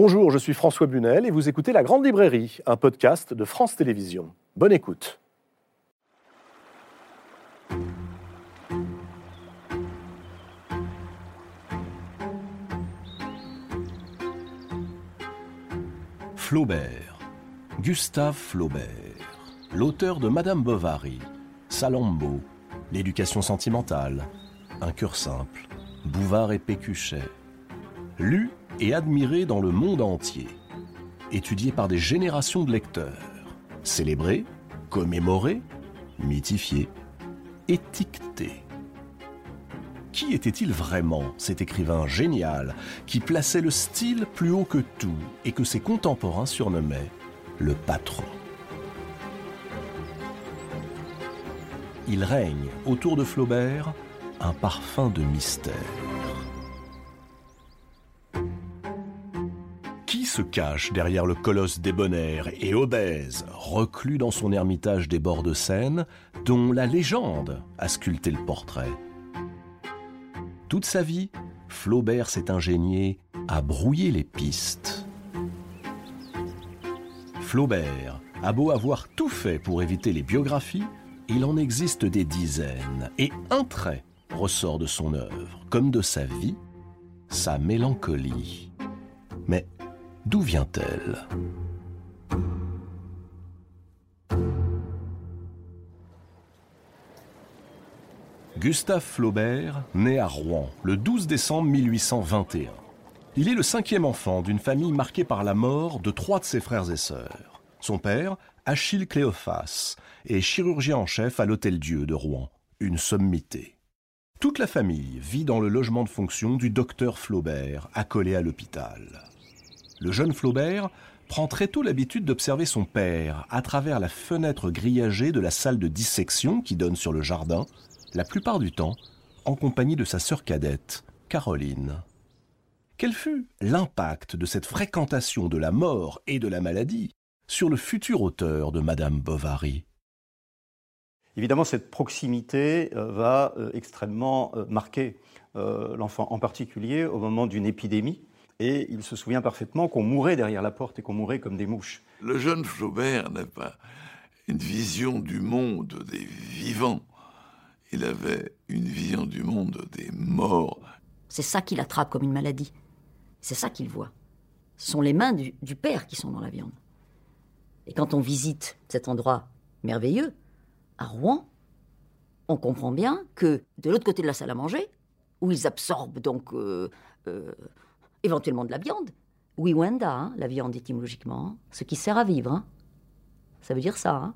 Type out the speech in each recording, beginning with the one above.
Bonjour, je suis François Bunel et vous écoutez La Grande Librairie, un podcast de France Télévisions. Bonne écoute. Flaubert, Gustave Flaubert, l'auteur de Madame Bovary, Salammbô, L'éducation sentimentale, Un cœur simple, Bouvard et Pécuchet, lu et admiré dans le monde entier, étudié par des générations de lecteurs, célébré, commémoré, mythifié, étiqueté. Qui était-il vraiment, cet écrivain génial, qui plaçait le style plus haut que tout et que ses contemporains surnommaient le patron? Il règne autour de Flaubert un parfum de mystère. Cache derrière le colosse débonnaire et obèse, reclus dans son ermitage des bords de Seine, dont la légende a sculpté le portrait Toute sa vie, Flaubert s'est ingénié à brouiller les pistes. Flaubert a beau avoir tout fait pour éviter les biographies, il en existe des dizaines, et un trait ressort de son œuvre, comme de sa vie, sa mélancolie. Mais d'où vient-elle? Gustave Flaubert naît à Rouen le 12 décembre 1821. Il est le cinquième enfant d'une famille marquée par la mort de trois de ses frères et sœurs. Son père, Achille Cléophas, est chirurgien en chef à l'Hôtel Dieu de Rouen, une sommité. Toute la famille vit dans le logement de fonction du docteur Flaubert, accolé à l'hôpital. Le jeune Flaubert prend très tôt l'habitude d'observer son père à travers la fenêtre grillagée de la salle de dissection qui donne sur le jardin, la plupart du temps en compagnie de sa sœur cadette, Caroline. Quel fut l'impact de cette fréquentation de la mort et de la maladie sur le futur auteur de Madame Bovary? Évidemment, cette proximité euh, va euh, extrêmement euh, marquer l'enfant, en particulier au moment d'une épidémie. Et il se souvient parfaitement qu'on mourait derrière la porte et qu'on mourait comme des mouches. Le jeune Flaubert n'a pas une vision du monde des vivants. Il avait une vision du monde des morts. C'est ça qu'il attrape comme une maladie. C'est ça qu'il voit. Ce sont les mains du, du père qui sont dans la viande. Et quand on visite cet endroit merveilleux, à Rouen, on comprend bien que de l'autre côté de la salle à manger, où ils absorbent donc euh, euh, éventuellement de la viande, oui, Wenda, hein, la viande étymologiquement, hein, ce qui sert à vivre. Hein. Ça veut dire ça.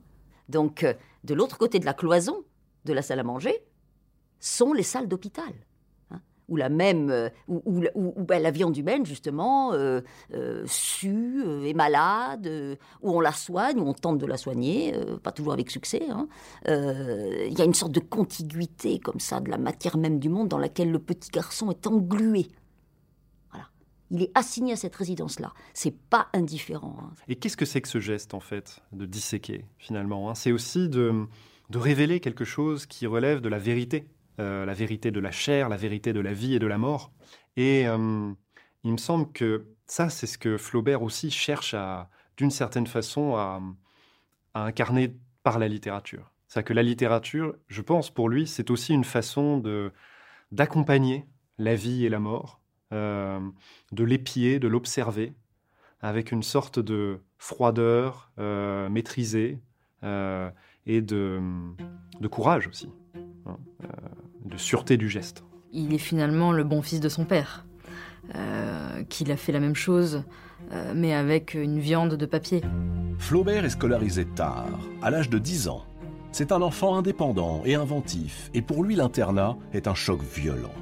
Donc, euh, de l'autre côté de la cloison de la salle à manger, sont les salles d'hôpital où la même, euh, où, ben, la viande humaine justement euh, sue, est malade, où on la soigne, où on tente de la soigner, pas toujours avec succès. Il y a une sorte de contiguïté comme ça de la matière même du monde dans laquelle le petit garçon est englué. Il est assigné à cette résidence-là. C'est pas indifférent. Hein. Et qu'est-ce que c'est que ce geste en fait de disséquer finalement hein? C'est aussi de révéler quelque chose qui relève de la vérité euh, la vérité de la chair, la vérité de la vie et de la mort. Et euh, il me semble que ça, c'est ce que Flaubert aussi cherche à, d'une certaine façon, à, incarner par la littérature. C'est que la littérature, je pense, pour lui, c'est aussi une façon de d'accompagner la vie et la mort, euh, de l'épier, de l'observer, avec une sorte de froideur maîtrisée et de, de courage aussi. Hein, euh, de sûreté du geste. Il est finalement le bon fils de son père, euh, qu'il a fait la même chose, euh, mais avec une viande de papier. Flaubert est scolarisé tard, à l'âge de 10 ans. C'est un enfant indépendant et inventif, et pour lui l'internat est un choc violent.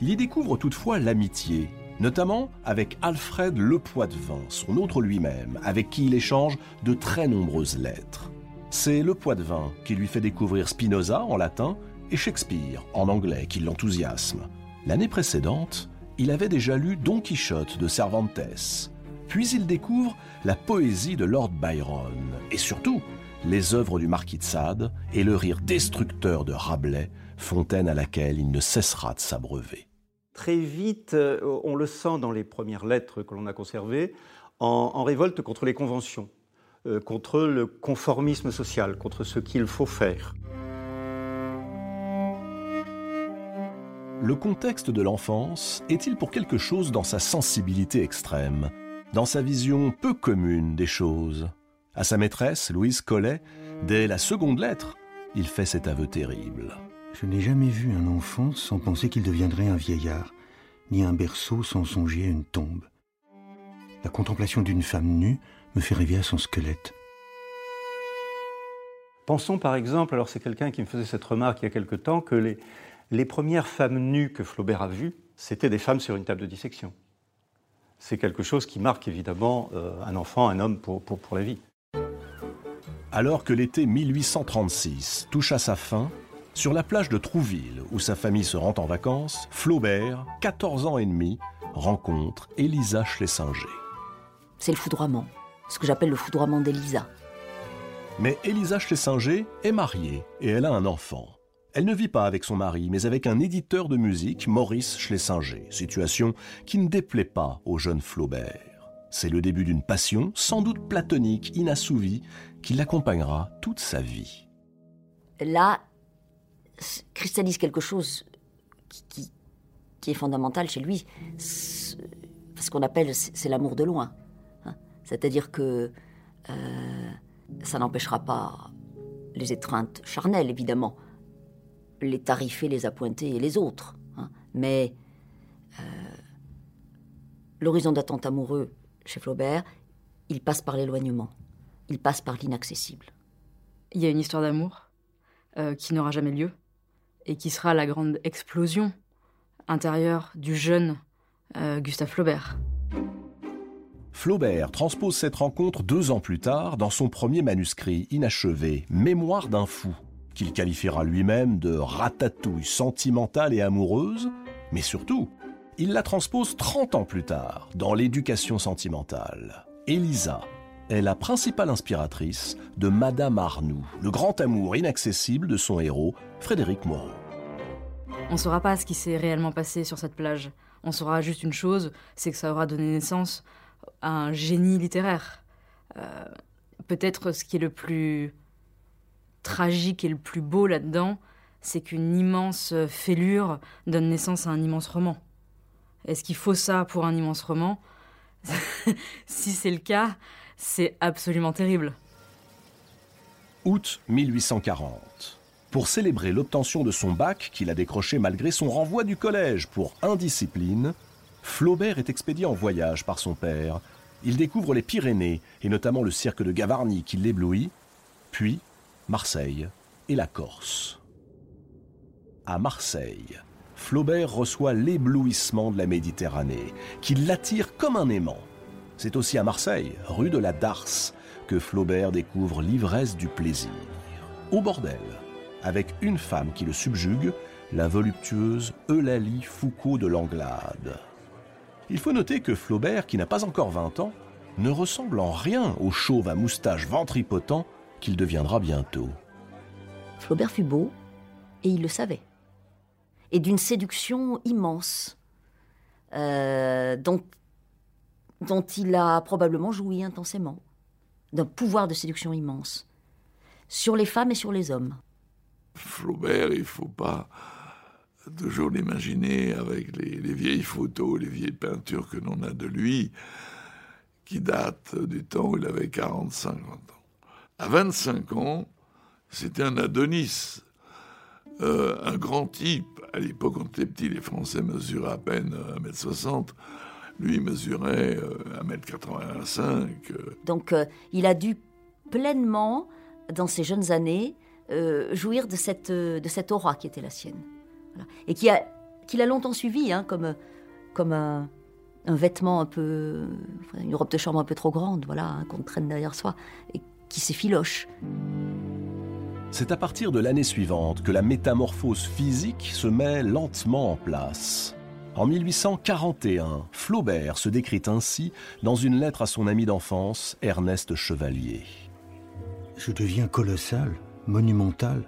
Il y découvre toutefois l'amitié, notamment avec Alfred Lepoitvin, son autre lui-même, avec qui il échange de très nombreuses lettres. C'est Lepoitvin qui lui fait découvrir Spinoza en latin et Shakespeare en anglais qui l'enthousiasme. L'année précédente, il avait déjà lu Don Quichotte de Cervantes, puis il découvre la poésie de Lord Byron et surtout les œuvres du marquis de Sade et le rire destructeur de Rabelais, fontaine à laquelle il ne cessera de s'abreuver. Très vite, euh, on le sent dans les premières lettres que l'on a conservées, en, révolte contre les conventions, euh, contre le conformisme social, contre ce qu'il faut faire. Le contexte de l'enfance est-il pour quelque chose dans sa sensibilité extrême, dans sa vision peu commune des choses? À sa maîtresse, Louise Collet, dès la seconde lettre, il fait cet aveu terrible. Je n'ai jamais vu un enfant sans penser qu'il deviendrait un vieillard, ni un berceau sans songer à une tombe. La contemplation d'une femme nue me fait rêver à son squelette. Pensons par exemple, alors c'est quelqu'un qui me faisait cette remarque il y a quelque temps, que les, les premières femmes nues que Flaubert a vues, c'était des femmes sur une table de dissection. C'est quelque chose qui marque évidemment euh, un enfant, un homme pour, pour, la vie. Alors que l'été 1836 touche à sa fin, sur la plage de Trouville, où sa famille se rend en vacances, Flaubert, 14 ans et demi, rencontre Elisa Schlesinger. C'est le foudroiement, ce que j'appelle le foudroiement d'Elisa. Mais Elisa Schlesinger est mariée et elle a un enfant. Elle ne vit pas avec son mari, mais avec un éditeur de musique, Maurice Schlesinger, situation qui ne déplaît pas au jeune Flaubert. C'est le début d'une passion, sans doute platonique, inassouvie, qui l'accompagnera toute sa vie. Là, cristallise quelque chose qui, est fondamental chez lui, ce qu'on appelle c'est l'amour de loin. Hein. C'est-à-dire que euh, ça n'empêchera pas les étreintes charnelles, évidemment, les tarifés, les appointés et les autres. Hein. Mais euh, l'horizon d'attente amoureux chez Flaubert, il passe par l'éloignement, il passe par l'inaccessible. Il y a une histoire d'amour euh, qui n'aura jamais lieu et qui sera la grande explosion intérieure du jeune euh, Gustave Flaubert. Flaubert transpose cette rencontre deux ans plus tard dans son premier manuscrit inachevé, Mémoire d'un fou, qu'il qualifiera lui-même de ratatouille sentimentale et amoureuse, mais surtout, il la transpose 30 ans plus tard dans l'éducation sentimentale. Elisa est la principale inspiratrice de Madame Arnoux, le grand amour inaccessible de son héros, Frédéric Moreau. On ne saura pas ce qui s'est réellement passé sur cette plage. On saura juste une chose, c'est que ça aura donné naissance à un génie littéraire. Euh, peut-être ce qui est le plus tragique et le plus beau là-dedans, c'est qu'une immense fêlure donne naissance à un immense roman. Est-ce qu'il faut ça pour un immense roman? Si c'est le cas, c'est absolument terrible. Août 1840. Pour célébrer l'obtention de son bac qu'il a décroché malgré son renvoi du collège pour indiscipline, Flaubert est expédié en voyage par son père. Il découvre les Pyrénées et notamment le cirque de Gavarnie qui l'éblouit, puis Marseille et la Corse. À Marseille, Flaubert reçoit l'éblouissement de la Méditerranée, qui l'attire comme un aimant. C'est aussi à Marseille, rue de la Darse, que Flaubert découvre l'ivresse du plaisir. Au bordel, avec une femme qui le subjugue, la voluptueuse Eulalie Foucault de Langlade. Il faut noter que Flaubert, qui n'a pas encore 20 ans, ne ressemble en rien au chauve à moustache ventripotent qu'il deviendra bientôt. Flaubert fut beau, et il le savait. Et d'une séduction immense, euh, dont, dont il a probablement joui intensément, d'un pouvoir de séduction immense, sur les femmes et sur les hommes. Flaubert, il ne faut pas toujours l'imaginer avec les, les, vieilles photos, les vieilles peintures que l'on a de lui, qui datent du temps où il avait 40-50 ans. À 25 ans, c'était un Adonis, euh, un grand type. À l'époque, quand on était petit, les Français mesuraient à peine 1m60. Lui mesurait 1m85. Euh. Donc, euh, il a dû pleinement, dans ses jeunes années, jouir de cette, de cette aura qui était la sienne. Et qui a, qu'il a longtemps suivi, hein, comme, comme un, un, vêtement un peu. une robe de chambre un peu trop grande, voilà, hein, qu'on traîne derrière soi. Et qui s'effiloche. C'est à partir de l'année suivante que la métamorphose physique se met lentement en place. En 1841, Flaubert se décrit ainsi dans une lettre à son ami d'enfance, Ernest Chevalier. Je deviens colossal, monumental.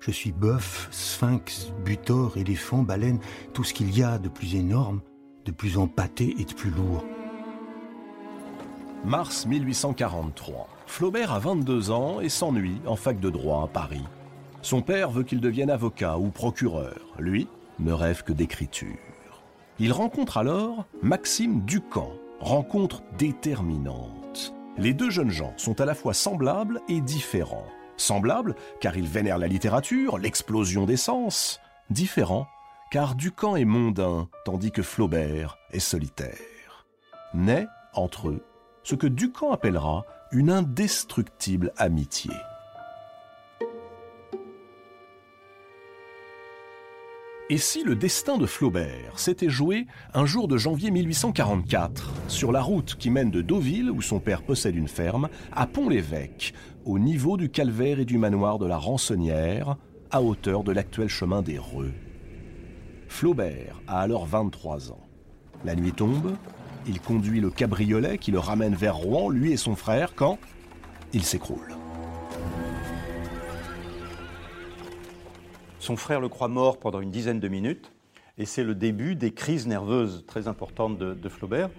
Je suis bœuf, sphinx, butor, éléphant, baleine, tout ce qu'il y a de plus énorme, de plus empâté et de plus lourd. Mars 1843. Flaubert a 22 ans et s'ennuie en fac de droit à Paris. Son père veut qu'il devienne avocat ou procureur. Lui ne rêve que d'écriture. Il rencontre alors Maxime Ducamp, rencontre déterminante. Les deux jeunes gens sont à la fois semblables et différents. Semblables car ils vénèrent la littérature, l'explosion des sens. Différents car Ducamp est mondain tandis que Flaubert est solitaire. Naît entre eux ce que Ducamp appellera une indestructible amitié. Et si le destin de Flaubert s'était joué un jour de janvier 1844, sur la route qui mène de Deauville, où son père possède une ferme, à Pont-l'Évêque, au niveau du calvaire et du manoir de la Rançonnière, à hauteur de l'actuel chemin des Reux Flaubert a alors 23 ans. La nuit tombe, il conduit le cabriolet qui le ramène vers Rouen, lui et son frère, quand il s'écroule. Son frère le croit mort pendant une dizaine de minutes, et c'est le début des crises nerveuses très importantes de, Flaubert,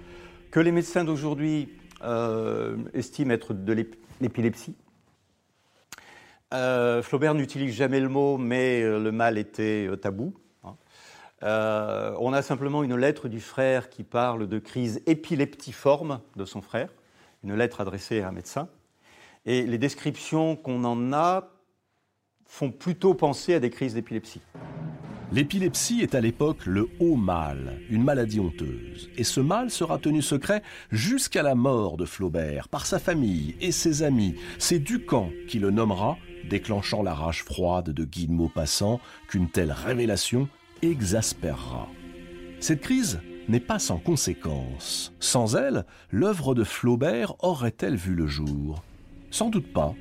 que les médecins d'aujourd'hui euh, estiment être de l'épilepsie. Euh, Flaubert n'utilise jamais le mot, mais euh, le mal était tabou. Hein. on a simplement une lettre du frère qui parle de crise épileptiforme de son frère, une lettre adressée à un médecin. Et les descriptions qu'on en a font plutôt penser à des crises d'épilepsie. L'épilepsie est à l'époque le haut mal, une maladie honteuse. Et ce mal sera tenu secret jusqu'à la mort de Flaubert par sa famille et ses amis. C'est Ducamp qui le nommera, déclenchant la rage froide de Guy de Maupassant qu'une telle révélation exaspérera. Cette crise n'est pas sans conséquences. Sans elle, l'œuvre de Flaubert aurait-elle vu le jour? Sans doute pas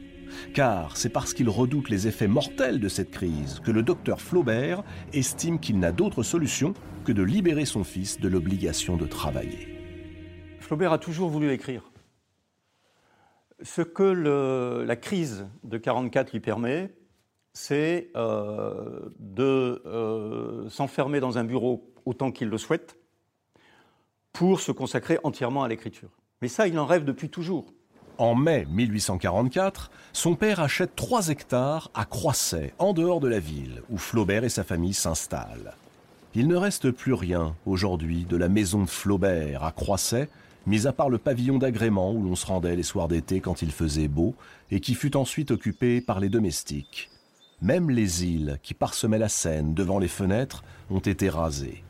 car c'est parce qu'il redoute les effets mortels de cette crise que le docteur Flaubert estime qu'il n'a d'autre solution que de libérer son fils de l'obligation de travailler. Flaubert a toujours voulu écrire. Ce que la crise de 1944 lui permet, c'est euh, de euh, s'enfermer dans un bureau autant qu'il le souhaite pour se consacrer entièrement à l'écriture. Mais ça, il en rêve depuis toujours. En mai 1844, son père achète 3 hectares à Croisset, en dehors de la ville, où Flaubert et sa famille s'installent. Il ne reste plus rien aujourd'hui de la maison de Flaubert à Croisset, mis à part le pavillon d'agrément où l'on se rendait les soirs d'été quand il faisait beau, et qui fut ensuite occupé par les domestiques. Même les îles qui parsemaient la Seine devant les fenêtres ont été rasées.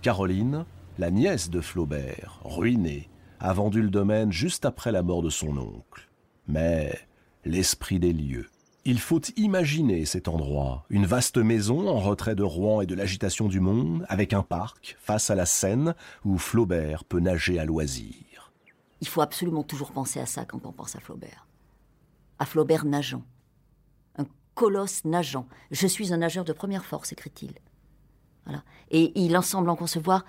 Caroline, la nièce de Flaubert, ruinée, a vendu le domaine juste après la mort de son oncle. Mais l'esprit des lieux. Il faut imaginer cet endroit, une vaste maison en retrait de Rouen et de l'agitation du monde, avec un parc face à la Seine où Flaubert peut nager à loisir. Il faut absolument toujours penser à ça quand on pense à Flaubert. À Flaubert nageant. Un colosse nageant. Je suis un nageur de première force, écrit-il. Voilà. Et il en semble en concevoir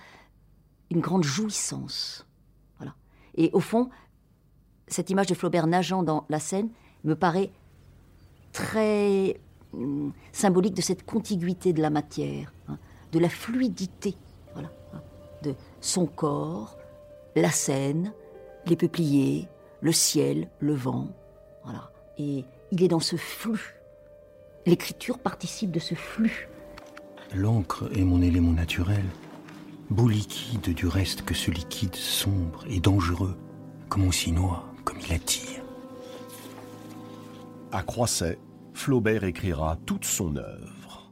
une grande jouissance. Et au fond, cette image de Flaubert nageant dans la Seine me paraît très hum, symbolique de cette contiguïté de la matière, hein, de la fluidité voilà, hein, de son corps, la Seine, les peupliers, le ciel, le vent. Voilà. Et il est dans ce flux. L'écriture participe de ce flux. L'encre est mon élément naturel beau liquide du reste que ce liquide sombre et dangereux, comme on s'y noie, comme il attire. À Croisset, Flaubert écrira toute son œuvre.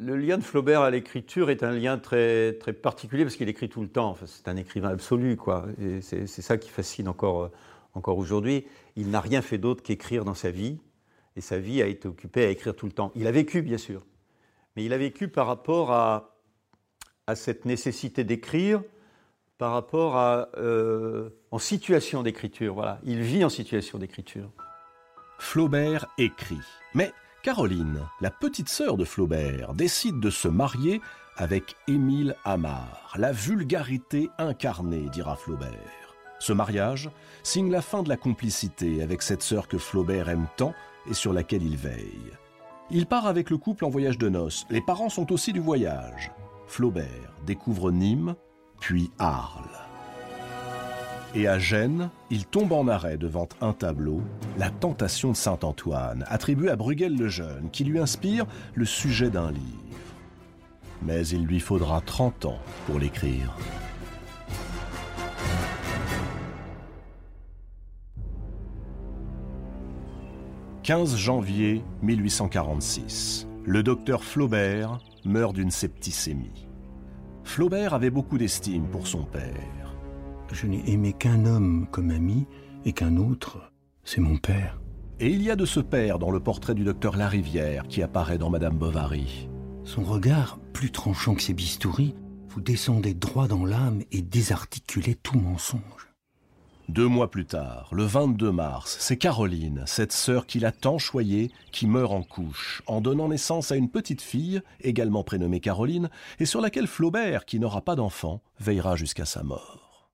Le lien de Flaubert à l'écriture est un lien très, très particulier parce qu'il écrit tout le temps. Enfin, c'est un écrivain absolu, quoi. Et c'est, ça qui fascine encore, encore aujourd'hui. Il n'a rien fait d'autre qu'écrire dans sa vie. Et sa vie a été occupée à écrire tout le temps. Il a vécu, bien sûr. Mais il a vécu par rapport à à cette nécessité d'écrire par rapport à euh, en situation d'écriture. Voilà, il vit en situation d'écriture. Flaubert écrit, mais Caroline, la petite sœur de Flaubert, décide de se marier avec Émile Amar, la vulgarité incarnée, dira Flaubert. Ce mariage signe la fin de la complicité avec cette sœur que Flaubert aime tant et sur laquelle il veille. Il part avec le couple en voyage de noces. Les parents sont aussi du voyage. Flaubert découvre Nîmes, puis Arles. Et à Gênes, il tombe en arrêt devant un tableau, La Tentation de Saint Antoine, attribué à Bruegel le Jeune, qui lui inspire le sujet d'un livre. Mais il lui faudra 30 ans pour l'écrire. « 15 janvier 1846. Le docteur Flaubert meurt d'une septicémie. Flaubert avait beaucoup d'estime pour son père. Je n'ai aimé qu'un homme comme ami et qu'un autre, c'est mon père. Et il y a de ce père dans le portrait du docteur Larivière qui apparaît dans Madame Bovary. Son regard, plus tranchant que ses bistouris, vous descendait droit dans l'âme et désarticulait tout mensonge. Deux mois plus tard, le 22 mars, c'est Caroline, cette sœur qu'il a tant choyée, qui meurt en couche, en donnant naissance à une petite fille, également prénommée Caroline, et sur laquelle Flaubert, qui n'aura pas d'enfant, veillera jusqu'à sa mort.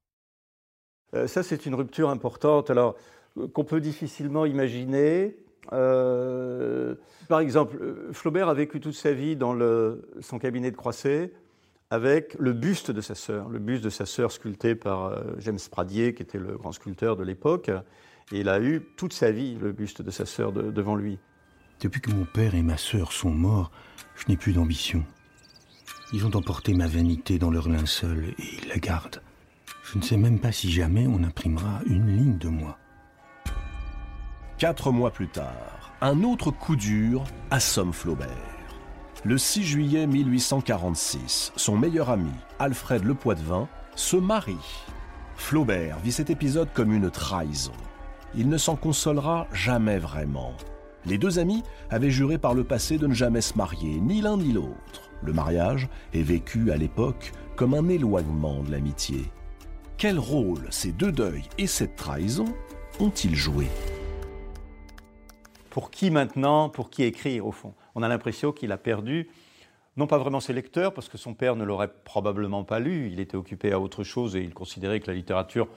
Euh, ça, c'est une rupture importante, alors euh, qu'on peut difficilement imaginer. Euh, par exemple, Flaubert a vécu toute sa vie dans son cabinet de Croisset avec le buste de sa sœur, le buste de sa sœur sculpté par euh, James Pradier, qui était le grand sculpteur de l'époque. Et il a eu toute sa vie le buste de sa sœur devant lui. Depuis que mon père et ma sœur sont morts, je n'ai plus d'ambition. Ils ont emporté ma vanité dans leur linceul et ils la gardent. Je ne sais même pas si jamais on imprimera une ligne de moi. Quatre mois plus tard, un autre coup dur assomme Flaubert. Le 6 juillet 1846, son meilleur ami, Alfred Le Poitvin, se marie. Flaubert vit cet épisode comme une trahison. Il ne s'en consolera jamais vraiment. Les deux amis avaient juré par le passé de ne jamais se marier, ni l'un ni l'autre. Le mariage est vécu à l'époque comme un éloignement de l'amitié. Quel rôle ces deux deuils et cette trahison ont-ils joué? Pour qui maintenant? Pour qui écrire au fond? On a l'impression qu'il a perdu, non pas vraiment ses lecteurs, parce que son père ne l'aurait probablement pas lu, il était occupé à autre chose et il considérait que la littérature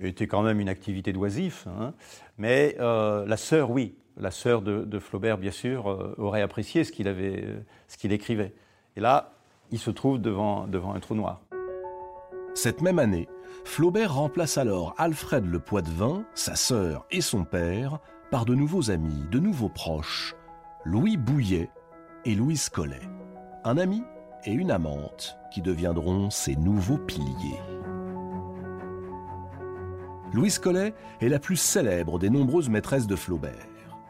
était quand même une activité d'oisif, hein. mais euh, la sœur, oui, la sœur de, Flaubert, bien sûr, euh, aurait apprécié ce qu'il avait, ce qu'il écrivait. Et là, il se trouve devant, devant un trou noir. Cette même année, Flaubert remplace alors Alfred Le Poitvin, sa sœur et son père par de nouveaux amis, de nouveaux proches, Louis Bouillet et Louise Collet, un ami et une amante qui deviendront ses nouveaux piliers. Louise Collet est la plus célèbre des nombreuses maîtresses de Flaubert.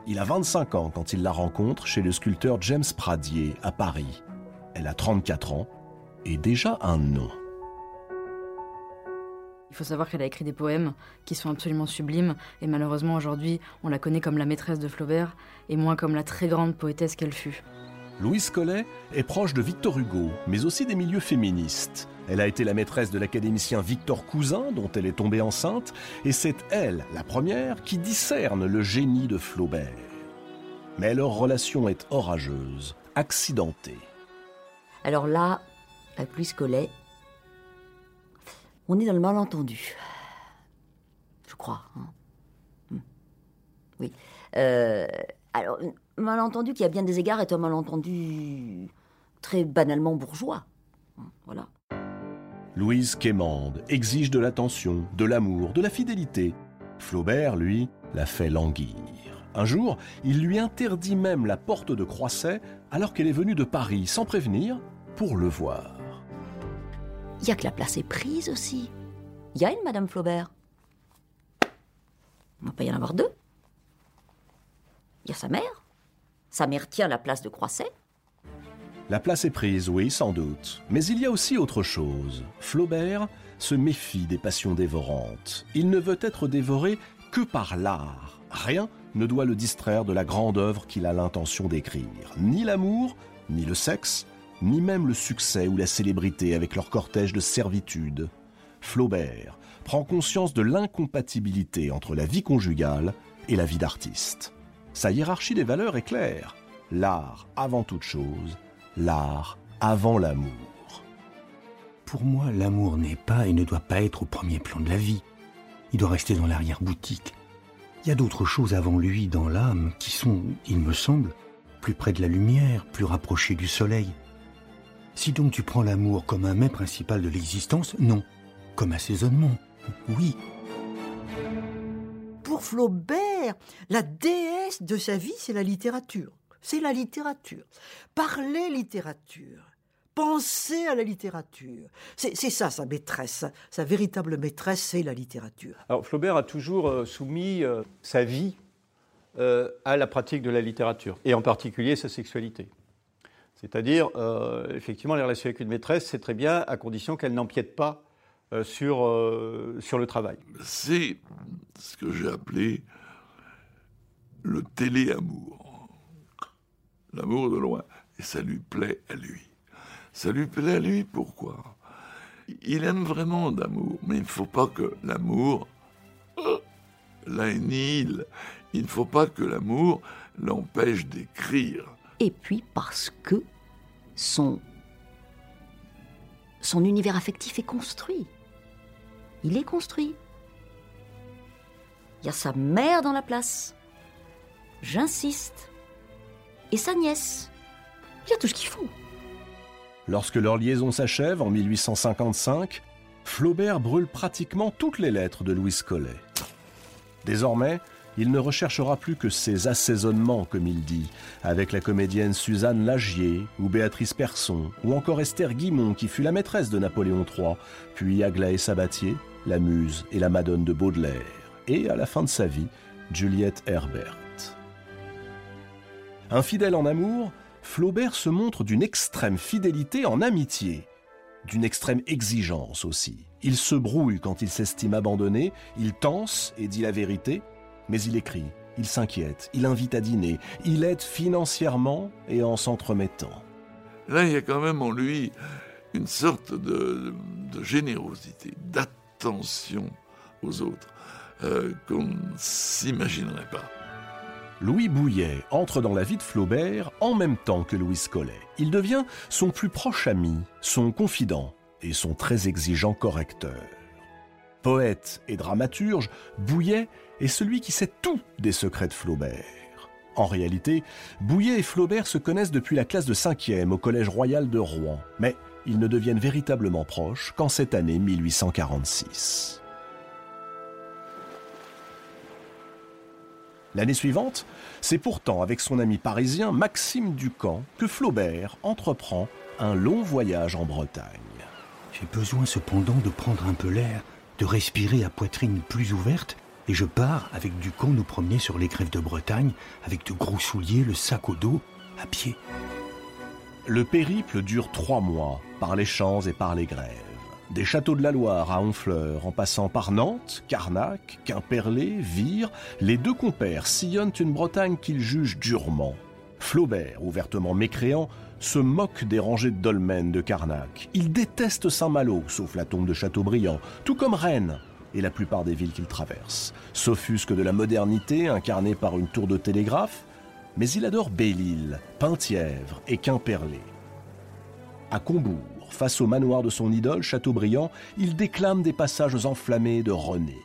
Il a 25 ans quand il la rencontre chez le sculpteur James Pradier à Paris. Elle a 34 ans et déjà un nom. Il faut savoir qu'elle a écrit des poèmes qui sont absolument sublimes, et malheureusement aujourd'hui, on la connaît comme la maîtresse de Flaubert, et moins comme la très grande poétesse qu'elle fut. Louise Collet est proche de Victor Hugo, mais aussi des milieux féministes. Elle a été la maîtresse de l'académicien Victor Cousin, dont elle est tombée enceinte, et c'est elle, la première, qui discerne le génie de Flaubert. Mais leur relation est orageuse, accidentée. Alors là, avec Louise Collet, on est dans le malentendu. Je crois. Hein. Hmm. Oui. Euh, alors, malentendu qui a bien des égards est un malentendu très banalement bourgeois. Hein, voilà. Louise Quémande exige de l'attention, de l'amour, de la fidélité. Flaubert, lui, la fait languir. Un jour, il lui interdit même la porte de Croisset alors qu'elle est venue de Paris sans prévenir pour le voir. Il y a que la place est prise aussi. Il y a une Madame Flaubert. On va pas y en avoir deux. Il y a sa mère. Sa mère tient la place de Croisset. La place est prise, oui, sans doute. Mais il y a aussi autre chose. Flaubert se méfie des passions dévorantes. Il ne veut être dévoré que par l'art. Rien ne doit le distraire de la grande œuvre qu'il a l'intention d'écrire. Ni l'amour, ni le sexe, ni même le succès ou la célébrité avec leur cortège de servitude. Flaubert prend conscience de l'incompatibilité entre la vie conjugale et la vie d'artiste. Sa hiérarchie des valeurs est claire. L'art avant toute chose, l'art avant l'amour. Pour moi, l'amour n'est pas et ne doit pas être au premier plan de la vie. Il doit rester dans l'arrière-boutique. Il y a d'autres choses avant lui dans l'âme qui sont, il me semble, plus près de la lumière, plus rapproché du soleil. Si donc tu prends l'amour comme un mets principal de l'existence, non, comme assaisonnement, oui. Pour Flaubert, la déesse de sa vie, c'est la littérature. C'est la littérature. Parler littérature. Penser à la littérature. C'est ça sa maîtresse. Sa, véritable maîtresse, c'est la littérature. Alors Flaubert a toujours euh, soumis euh, sa vie euh, à la pratique de la littérature, et en particulier sa sexualité. C'est-à-dire, effectivement, les relations avec une maîtresse, c'est très bien, à condition qu'elle n'empiète pas sur, sur le travail. C'est ce que j'ai appelé le téléamour. L'amour de loin. Et ça lui plaît à lui. Ça lui plaît à lui, pourquoi? Il aime vraiment d'amour, mais il ne faut pas que l'amour euh, l'annihile. Il ne faut pas que l'amour l'empêche d'écrire. Et puis parce que son, son univers affectif est construit. Il est construit. Il y a sa mère dans la place. J'insiste. Et sa nièce. Il y a tout ce qu'il faut. Lorsque leur liaison s'achève en 1855, Flaubert brûle pratiquement toutes les lettres de Louis Collet. Désormais, il ne recherchera plus que ses assaisonnements, comme il dit, avec la comédienne Suzanne Lagier ou Béatrice Persson, ou encore Esther Guimont qui fut la maîtresse de Napoléon III, puis Aglaé Sabatier, la muse et la madone de Baudelaire, et à la fin de sa vie, Juliette Herbert. Infidèle en amour, Flaubert se montre d'une extrême fidélité en amitié, d'une extrême exigence aussi. Il se brouille quand il s'estime abandonné, il tense et dit la vérité, mais il écrit, il s'inquiète, il invite à dîner, il aide financièrement et en s'entremettant. Là, il y a quand même en lui une sorte de, générosité, d'attention aux autres euh, qu'on ne s'imaginerait pas. Louis Bouillet entre dans la vie de Flaubert en même temps que Louis Collet. Il devient son plus proche ami, son confident et son très exigeant correcteur. Poète et dramaturge, Bouillet est celui qui sait tout des secrets de Flaubert. En réalité, Bouillet et Flaubert se connaissent depuis la classe de 5e au Collège royal de Rouen, mais ils ne deviennent véritablement proches qu'en cette année 1846. L'année suivante, c'est pourtant avec son ami parisien Maxime Ducamp que Flaubert entreprend un long voyage en Bretagne. J'ai besoin cependant de prendre un peu l'air, de respirer à poitrine plus ouverte, et je pars avec Ducamp nous promener sur les grèves de Bretagne, avec de gros souliers, le sac au dos, à pied. Le périple dure trois mois, par les champs et par les grèves. Des châteaux de la Loire à Honfleur, en passant par Nantes, Carnac, Quimperlé, Vire, les deux compères sillonnent une Bretagne qu'ils jugent durement. Flaubert, ouvertement mécréant, se moque des rangées de dolmens de Carnac. Il déteste Saint-Malo, sauf la tombe de Châteaubriand, tout comme Rennes et la plupart des villes qu'il traverse. S'offusque de la modernité incarnée par une tour de télégraphe, mais il adore Belle-Île, Penthièvre et Quimperlé. À Combourg, face au manoir de son idole, Chateaubriand, il déclame des passages enflammés de René.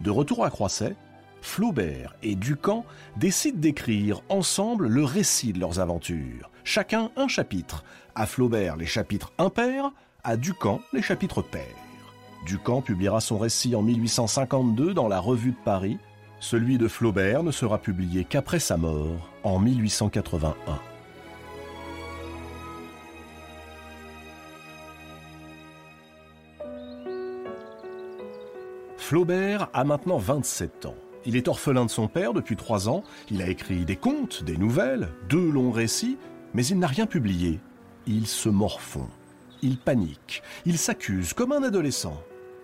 De retour à Croisset, Flaubert et Ducamp décident d'écrire ensemble le récit de leurs aventures. Chacun un chapitre. À Flaubert les chapitres impairs, à Ducamp les chapitres pairs. Ducamp publiera son récit en 1852 dans la Revue de Paris. Celui de Flaubert ne sera publié qu'après sa mort, en 1881. Flaubert a maintenant 27 ans. Il est orphelin de son père depuis trois ans. Il a écrit des contes, des nouvelles, deux longs récits, mais il n'a rien publié. Il se morfond. Il panique. Il s'accuse comme un adolescent.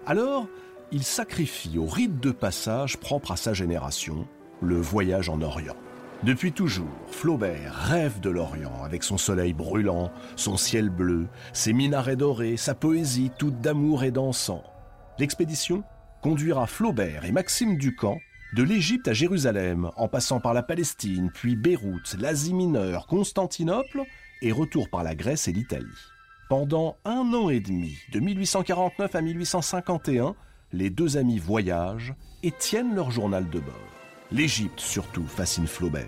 Alors, il sacrifie au rite de passage propre à sa génération, le voyage en Orient. Depuis toujours, Flaubert rêve de l'Orient avec son soleil brûlant, son ciel bleu, ses minarets dorés, sa poésie toute d'amour et d'encens. L'expédition conduira Flaubert et Maxime Ducamp de l'Égypte à Jérusalem, en passant par la Palestine, puis Beyrouth, l'Asie mineure, Constantinople, et retour par la Grèce et l'Italie. Pendant un an et demi, de 1849 à 1851, les deux amis voyagent et tiennent leur journal de bord. L'Égypte surtout fascine Flaubert.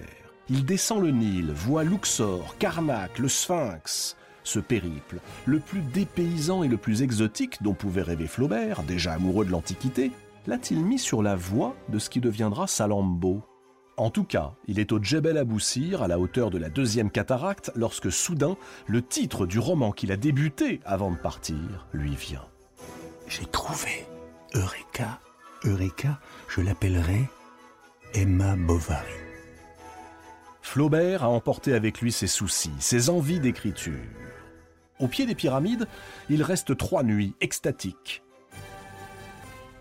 Il descend le Nil, voit Luxor, Karnak, le Sphinx. Ce périple, le plus dépaysant et le plus exotique dont pouvait rêver Flaubert, déjà amoureux de l'Antiquité, l'a-t-il mis sur la voie de ce qui deviendra Salammbô? En tout cas, il est au Djebel Aboussir, à la hauteur de la deuxième cataracte, lorsque soudain, le titre du roman qu'il a débuté avant de partir lui vient. J'ai trouvé. Eureka. Eureka, je l'appellerai Emma Bovary. Flaubert a emporté avec lui ses soucis, ses envies d'écriture. Au pied des pyramides, il reste trois nuits extatiques,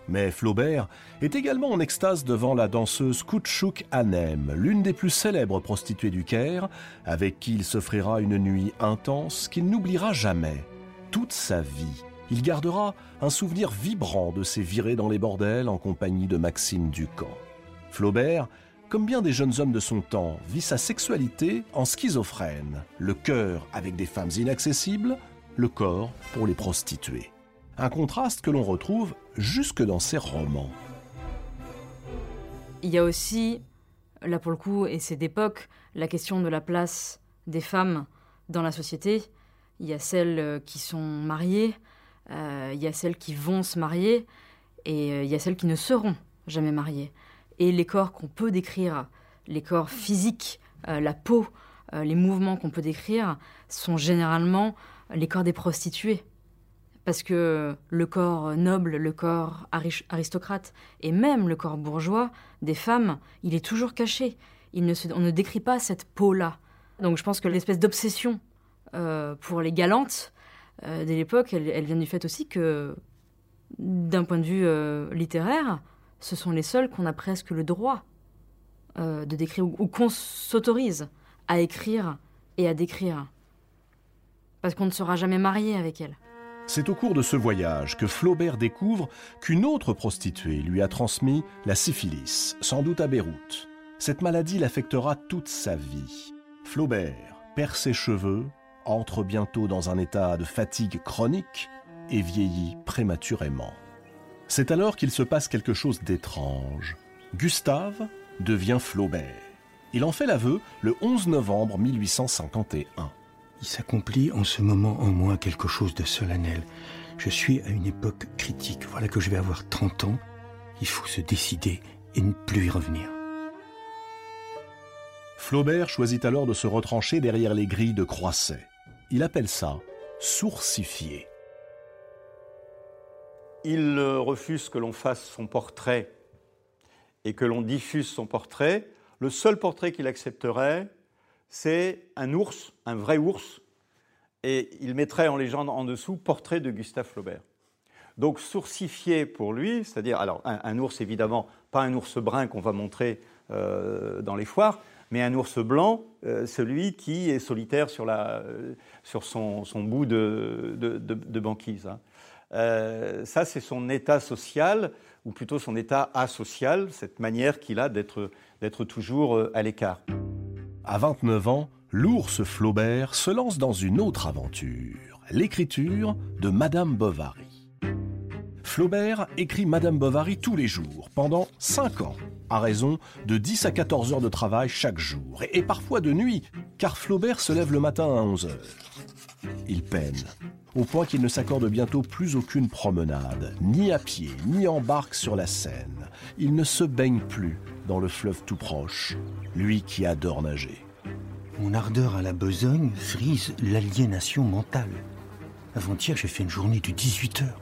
mais Flaubert est également en extase devant la danseuse Kutchuk Hanem, l'une des plus célèbres prostituées du Caire, avec qui il s'offrira une nuit intense qu'il n'oubliera jamais, toute sa vie. Il gardera un souvenir vibrant de ses virées dans les bordels en compagnie de Maxime Ducamp. Flaubert, comme bien des jeunes hommes de son temps, vit sa sexualité en schizophrène, le cœur avec des femmes inaccessibles, le corps pour les prostituées. Un contraste que l'on retrouve jusque dans ses romans. Il y a aussi, là pour le coup, et c'est d'époque, la question de la place des femmes dans la société. Il y a celles euh, qui sont mariées, euh, il y a celles qui vont se marier, et euh, il y a celles qui ne seront jamais mariées. Et les corps qu'on peut décrire, les corps physiques, la peau, les mouvements qu'on peut décrire, sont généralement les corps des prostituées parce que le corps noble, le corps aristocrate, et même le corps bourgeois des femmes, il est toujours caché. on ne décrit pas cette peau-là. Donc je pense que l'espèce d'obsession euh, pour les galantes euh, de l'époque, elle, vient du fait aussi que, d'un point de vue euh, littéraire, ce sont les seuls qu'on a presque le droit de décrire, ou qu'on s'autorise à écrire et à décrire. Parce qu'on ne sera jamais marié avec elles. C'est au cours de ce voyage que Flaubert découvre qu'une autre prostituée lui a transmis la syphilis, sans doute à Beyrouth. Cette maladie l'affectera toute sa vie. Flaubert perd ses cheveux, entre bientôt dans un état de fatigue chronique et vieillit prématurément. C'est alors qu'il se passe quelque chose d'étrange. Gustave devient Flaubert. Il en fait l'aveu le 11 novembre 1851. Il s'accomplit en ce moment en moi quelque chose de solennel. Je suis à une époque critique. Voilà que je vais avoir 30 ans. Il faut se décider et ne plus y revenir. Flaubert choisit alors de se retrancher derrière les grilles de Croisset. Il appelle ça sourcifier. Il refuse que l'on fasse son portrait et que l'on diffuse son portrait. Le seul portrait qu'il accepterait, c'est un ours, un vrai ours, et il mettrait en légende en dessous portrait de Gustave Flaubert. Donc sourcifié pour lui, c'est-à-dire alors un, ours évidemment, pas un ours brun qu'on va montrer euh, dans les foires, mais un ours blanc, euh, celui qui est solitaire sur, la, euh, sur son, bout de, banquise. Hein. ça, c'est son état social, ou plutôt son état asocial, cette manière qu'il a d'être toujours à l'écart. À 29 ans, l'ours Flaubert se lance dans une autre aventure, l'écriture de Madame Bovary. Flaubert écrit Madame Bovary tous les jours, pendant 5 ans, à raison de 10 à 14 heures de travail chaque jour, et parfois de nuit, car Flaubert se lève le matin à 11 heures. Il peine, au point qu'il ne s'accorde bientôt plus aucune promenade, ni à pied, ni en barque sur la Seine. Il ne se baigne plus dans le fleuve tout proche, lui qui adore nager. Mon ardeur à la besogne frise l'aliénation mentale. Avant-hier, j'ai fait une journée de 18 heures.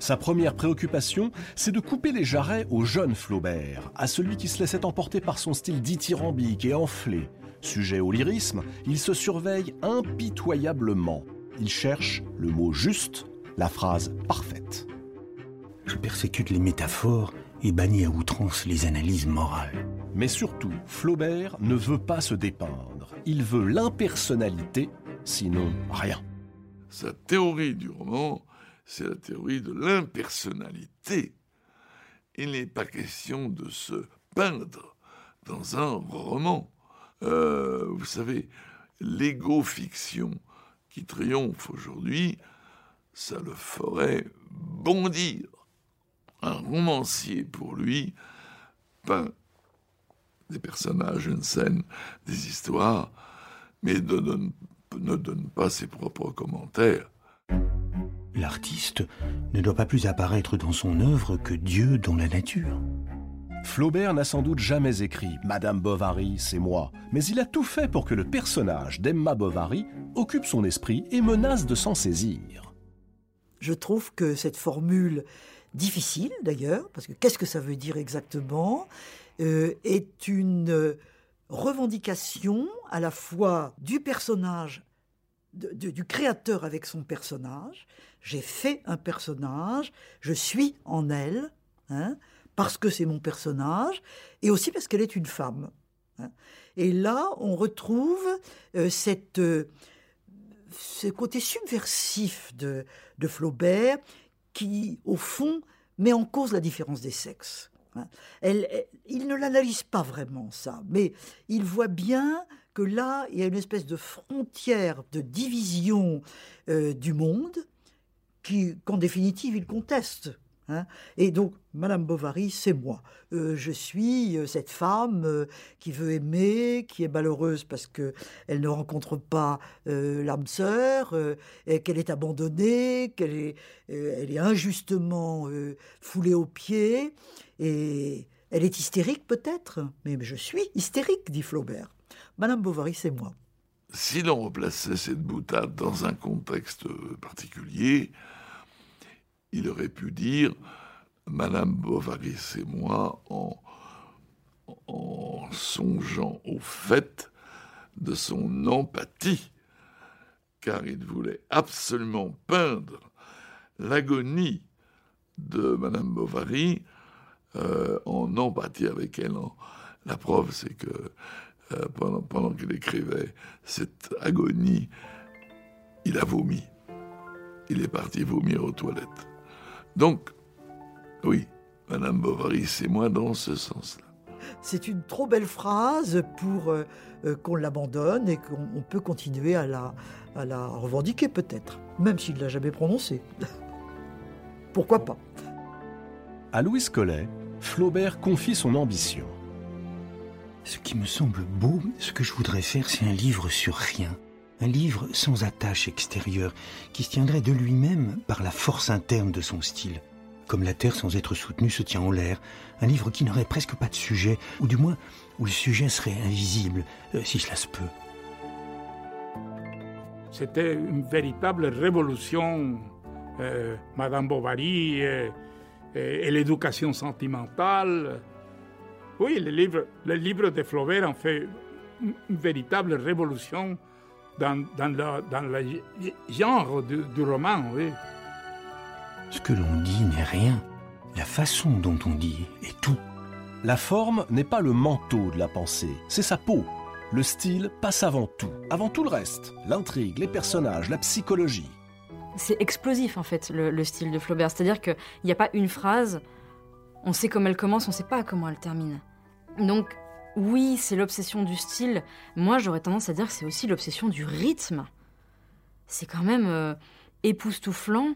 Sa première préoccupation, c'est de couper les jarrets au jeune Flaubert, à celui qui se laissait emporter par son style dithyrambique et enflé. Sujet au lyrisme, il se surveille impitoyablement. Il cherche le mot juste, la phrase parfaite. Je persécute les métaphores et bannis à outrance les analyses morales. Mais surtout, Flaubert ne veut pas se dépeindre. Il veut l'impersonnalité, sinon rien. Sa théorie du roman, c'est la théorie de l'impersonnalité. Il n'est pas question de se peindre dans un roman. Euh, vous savez, l'ego-fiction qui triomphe aujourd'hui, ça le ferait bondir. Un romancier, pour lui, peint des personnages, une scène, des histoires, mais ne donne, ne donne pas ses propres commentaires. L'artiste ne doit pas plus apparaître dans son œuvre que Dieu dans la nature. Flaubert n'a sans doute jamais écrit Madame Bovary, c'est moi, mais il a tout fait pour que le personnage d'Emma Bovary occupe son esprit et menace de s'en saisir. Je trouve que cette formule, difficile d'ailleurs, parce que qu'est-ce que ça veut dire exactement, euh, est une revendication à la fois du personnage, du créateur avec son personnage. J'ai fait un personnage, je suis en elle, hein, parce que c'est mon personnage, et aussi parce qu'elle est une femme. Hein. Et là, on retrouve euh, cette, euh, ce côté subversif de, de Flaubert qui, au fond, met en cause la différence des sexes. Hein. il ne l'analyse pas vraiment, ça, mais il voit bien que là, il y a une espèce de frontière de division euh, du monde qu'en définitive, il conteste. Hein. et donc, Madame Bovary, c'est moi. Euh, je suis euh, cette femme euh, qui veut aimer, qui est malheureuse parce que elle ne rencontre pas l'âme sœur, qu'elle est abandonnée, qu'elle est, est injustement foulée aux pieds, et elle est hystérique peut-être, mais je suis hystérique, dit Flaubert. Madame Bovary, c'est moi. Si l'on replaçait cette boutade dans un contexte particulier, il aurait pu dire Madame Bovary, c'est moi, en, songeant au fait de son empathie, car il voulait absolument peindre l'agonie de Madame Bovary euh, en empathie avec elle. La preuve, c'est que euh, pendant, pendant qu'il écrivait cette agonie, il a vomi. Il est parti vomir aux toilettes. Donc, oui, Madame Bovary, c'est moi dans ce sens-là. C'est une trop belle phrase pour euh, euh, qu'on l'abandonne et qu'on peut continuer à la, à la revendiquer peut-être, même s'il ne l'a jamais prononcée. Pourquoi pas À Louis Collet, Flaubert confie son ambition. Ce qui me semble beau, ce que je voudrais faire, c'est un livre sur rien. Un livre sans attache extérieure, qui se tiendrait de lui-même par la force interne de son style. Comme la Terre sans être soutenue se tient en l'air. Un livre qui n'aurait presque pas de sujet, ou du moins où le sujet serait invisible, euh, si cela se peut. C'était une véritable révolution, euh, Madame Bovary et, l'éducation sentimentale. Oui, le livre, le livre de Flaubert en fait une véritable révolution dans, le, genre du, roman, oui. Ce que l'on dit n'est rien. La façon dont on dit est tout. La forme n'est pas le manteau de la pensée, c'est sa peau. Le style passe avant tout, avant tout le reste. L'intrigue, les personnages, la psychologie. C'est explosif en fait, le, style de Flaubert. C'est-à-dire qu'il n'y a pas une phrase, on sait comment elle commence, on ne sait pas comment elle termine. Donc oui, c'est l'obsession du style. Moi, j'aurais tendance à dire que c'est aussi l'obsession du rythme. C'est quand même euh, époustouflant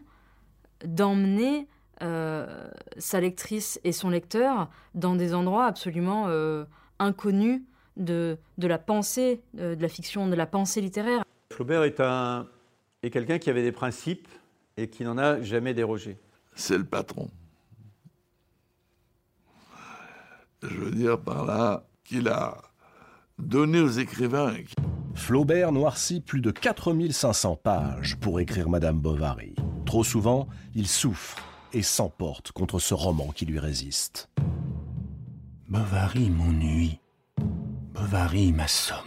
d'emmener euh, sa lectrice et son lecteur dans des endroits absolument euh, inconnus de, la pensée, de, la fiction, de la pensée littéraire. Flaubert est, un, est quelqu'un qui avait des principes et qui n'en a jamais dérogé. C'est le patron. Je veux dire par là, qu'il a donné aux écrivains. Flaubert noircit plus de 4500 pages pour écrire Madame Bovary. Trop souvent, il souffre et s'emporte contre ce roman qui lui résiste. Bovary m'ennuie. Bovary m'assomme.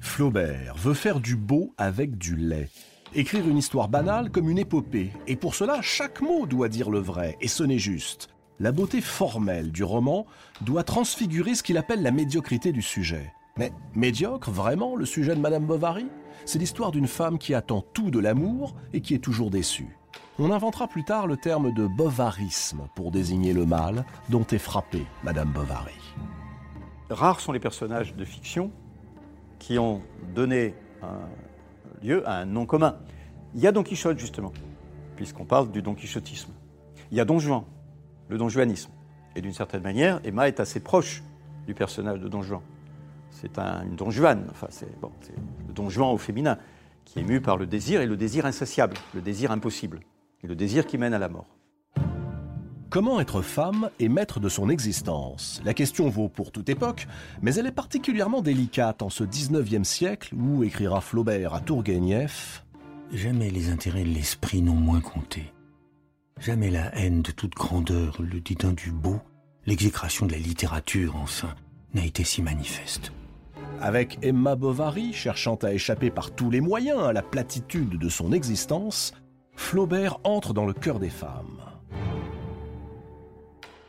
Flaubert veut faire du beau avec du lait. Écrire une histoire banale comme une épopée. Et pour cela, chaque mot doit dire le vrai et sonner juste la beauté formelle du roman doit transfigurer ce qu'il appelle la médiocrité du sujet. Mais médiocre, vraiment, le sujet de Madame Bovary? C'est l'histoire d'une femme qui attend tout de l'amour et qui est toujours déçue. On inventera plus tard le terme de bovarisme pour désigner le mal dont est frappée Madame Bovary. Rares sont les personnages de fiction qui ont donné lieu à un nom commun. Il y a Don Quichotte, justement, puisqu'on parle du Don Quichotisme. Il y a Don Juan, le donjuanisme. Et d'une certaine manière, Emma est assez proche du personnage de Don Juan. C'est un, une Don Juan, enfin c'est bon, c'est le Don Juan au féminin, qui est mu par le désir et le désir insatiable, le désir impossible, et le désir qui mène à la mort. Comment être femme et maître de son existence? La question vaut pour toute époque, mais elle est particulièrement délicate en ce 19e siècle où, écrira Flaubert à Tourguenieff, Jamais les intérêts de l'esprit n'ont moins compté. Jamais la haine de toute grandeur, le dédain du beau, l'exécration de la littérature, enfin, n'a été si manifeste. Avec Emma Bovary cherchant à échapper par tous les moyens à la platitude de son existence, Flaubert entre dans le cœur des femmes.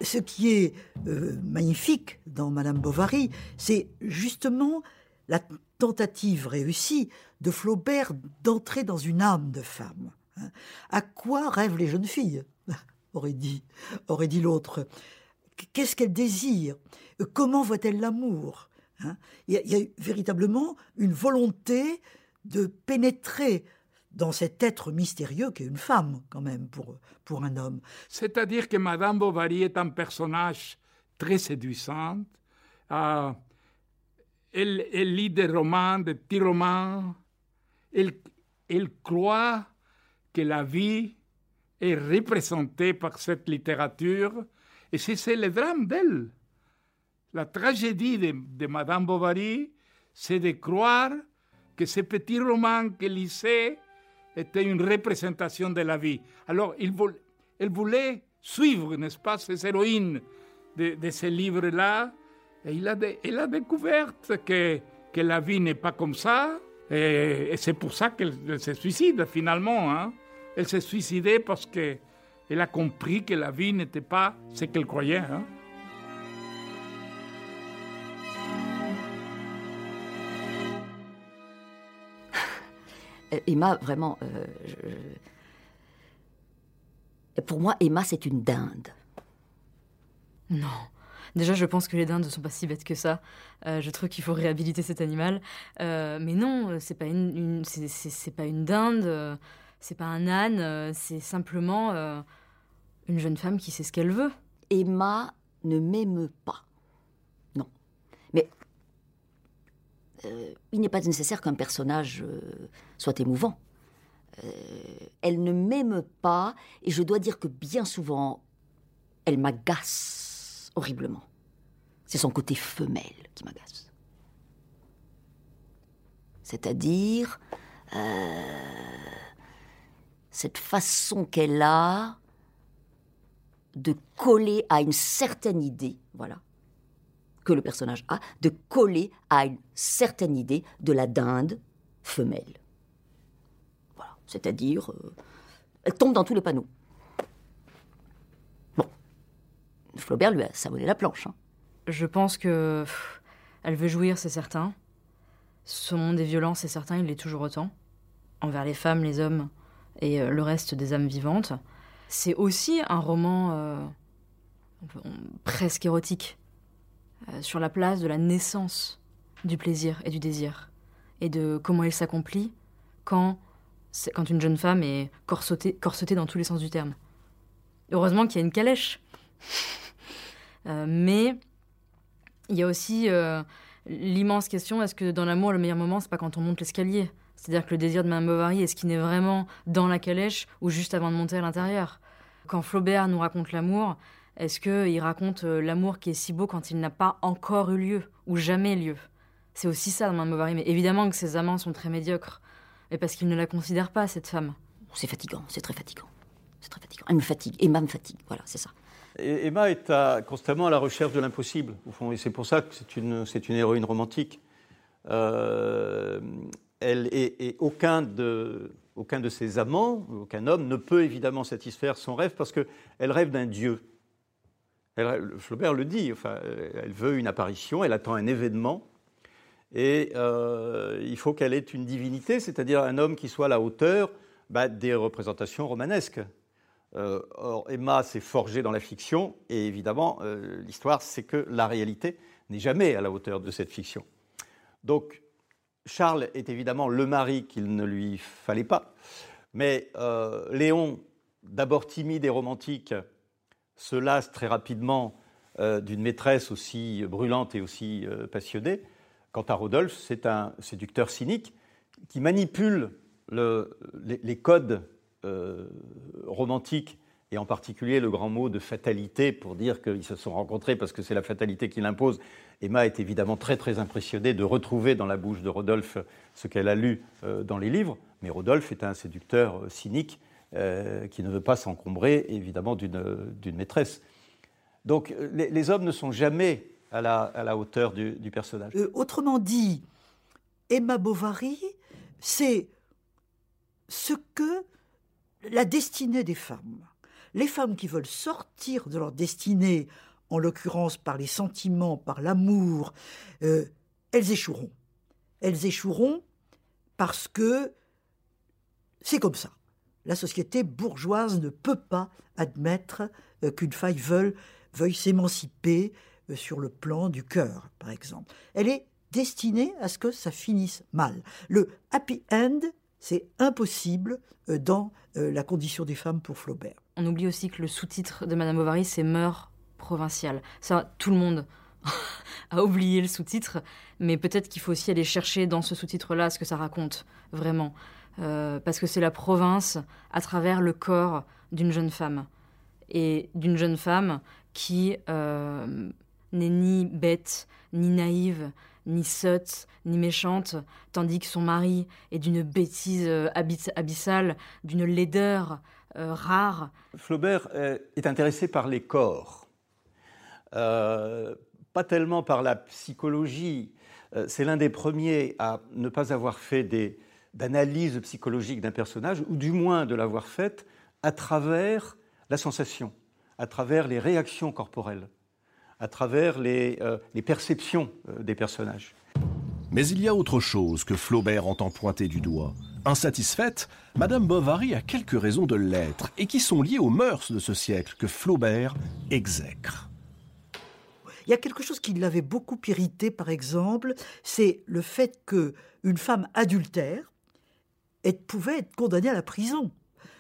Ce qui est euh, magnifique dans Madame Bovary, c'est justement la tentative réussie de Flaubert d'entrer dans une âme de femme. Hein. À quoi rêvent les jeunes filles? aurait dit, aurait dit l'autre. Qu'est-ce qu'elles désirent? Comment voient-elles l'amour? Hein il, y a, véritablement une volonté de pénétrer dans cet être mystérieux qu'est une femme, quand même, pour, pour un homme. C'est-à-dire que Madame Bovary est un personnage très séduisant. Euh, elle, elle lit des romans, des petits romans. Elle, elle croit que la vie est représentée par cette littérature. Et c'est le drame d'elle. La tragédie de, Madame Bovary, c'est de croire que ces petits romans qu'elle lisait étaient une représentation de la vie. Alors, il elle voulait suivre, n'est-ce pas, ces héroïnes de, de ces livres-là. Et il a de- elle a découvert que, la vie n'est pas comme ça. Et, c'est pour ça qu'elle elle se suicide, finalement. hein. Elle s'est suicidée parce qu'elle a compris que la vie n'était pas ce qu'elle croyait. hein. Euh, Emma, vraiment, euh, je- pour moi, Emma, c'est une dinde. Non. Déjà, je pense que les dindes ne sont pas si bêtes que ça. Euh, je trouve qu'il faut réhabiliter cet animal. Euh, mais non, c'est pas une, une- c'est- pas une dinde, euh, c'est pas un âne, euh, c'est simplement euh, une jeune femme qui sait ce qu'elle veut. Emma ne m'émeut pas. Non. Mais euh, il n'est pas nécessaire qu'un personnage soit émouvant. Elle ne m'émeut pas, et je dois dire que bien souvent, elle m'agace horriblement. C'est son côté femelle qui m'agace. C'est-à-dire cette façon qu'elle a de coller à une certaine idée, voilà, que le personnage a, de coller à une certaine idée de la dinde femelle. Voilà, c'est-à-dire, euh, elle tombe dans tous les panneaux. Bon, Flaubert lui a savonné la planche. hein. Je pense que elle veut jouir, c'est certain. Son monde est violent, c'est certain, il l'est toujours autant. Envers les femmes, les hommes et euh, le reste des âmes vivantes. C'est aussi un roman euh, presque érotique euh, sur la place de la naissance du plaisir et du désir et de comment il s'accomplit quand, quand une jeune femme est corsetée, corsetée dans tous les sens du terme. Heureusement qu'il y a une calèche. Mais il y a aussi l'immense question est-ce que dans l'amour, le meilleur moment, c'est pas quand on monte l'escalier? C'est-à-dire que le désir de Madame Bovary, est-ce qu'il est vraiment dans la calèche ou juste avant de monter à l'intérieur? Quand Flaubert nous raconte l'amour, est-ce qu'il raconte euh, l'amour qui est si beau quand il n'a pas encore eu lieu ou jamais lieu? C'est aussi ça dans Madame Bovary, mais évidemment que ses amants sont très médiocres. Et parce qu'il ne la considère pas, cette femme. C'est fatigant, c'est très fatigant. C'est très fatigant. Elle me fatigue, Emma me fatigue, voilà, c'est ça. Et Emma est à- constamment à la recherche de l'impossible, au fond, et c'est pour ça que c'est une, c'est une héroïne romantique. Euh, elle, et, aucun, de, ses amants, aucun homme ne peut évidemment satisfaire son rêve parce qu'elle rêve d'un dieu. Flaubert le dit, enfin, elle veut une apparition, elle attend un événement, et euh, il faut qu'elle ait une divinité, c'est-à-dire un homme qui soit à la hauteur bah, des représentations romanesques. Euh, or, Emma s'est forgée dans la fiction, et évidemment, euh, l'histoire, c'est que la réalité n'est jamais à la hauteur de cette fiction. Donc, Charles est évidemment le mari qu'il ne lui fallait pas, mais euh, Léon, d'abord timide et romantique, se lasse très rapidement euh, d'une maîtresse aussi brûlante et aussi euh, passionnée. Quant à Rodolphe, c'est un séducteur cynique qui manipule le, les, codes romantiques et en particulier le grand mot de fatalité pour dire qu'ils se sont rencontrés parce que c'est la fatalité qui l'impose. Emma est évidemment très très impressionnée de retrouver dans la bouche de Rodolphe ce qu'elle a lu euh, dans les livres, mais Rodolphe est un séducteur euh, cynique euh, qui ne veut pas s'encombrer évidemment d'une maîtresse. Donc euh, les, hommes ne sont jamais à la, à la hauteur du, du personnage. Euh, autrement dit, Emma Bovary, c'est ce que la destinée des femmes les femmes qui veulent sortir de leur destinée, en l'occurrence par les sentiments, par l'amour, euh, elles échoueront. Elles échoueront parce que c'est comme ça. La société bourgeoise ne peut pas admettre euh, qu'une femme veuille, s'émanciper euh, sur le plan du cœur, par exemple. Elle est destinée à ce que ça finisse mal. Le happy end, c'est impossible dans la condition des femmes pour Flaubert. On oublie aussi que le sous-titre de Madame Bovary, c'est Mœurs provinciales. Ça, tout le monde a oublié le sous-titre, mais peut-être qu'il faut aussi aller chercher dans ce sous-titre-là ce que ça raconte, vraiment. Euh, parce que c'est la province à travers le corps d'une jeune femme. Et d'une jeune femme qui euh, n'est ni bête, ni naïve, ni sotte, ni méchante, tandis que son mari est d'une bêtise euh, abyssale, d'une laideur rare. Flaubert est intéressé par les corps, euh, pas tellement par la psychologie. Euh, c'est l'un des premiers à ne pas avoir fait d'analyse psychologique d'un personnage, ou du moins de l'avoir faite à travers la sensation, à travers les réactions corporelles, à travers les, euh, les perceptions des personnages. Mais il y a autre chose que Flaubert entend pointer du doigt. Insatisfaite, Madame Bovary a quelques raisons de l'être et qui sont liées aux mœurs de ce siècle que Flaubert exècre. Il y a quelque chose qui l'avait beaucoup irrité, par exemple, c'est le fait que une femme adultère pouvait être condamnée à la prison.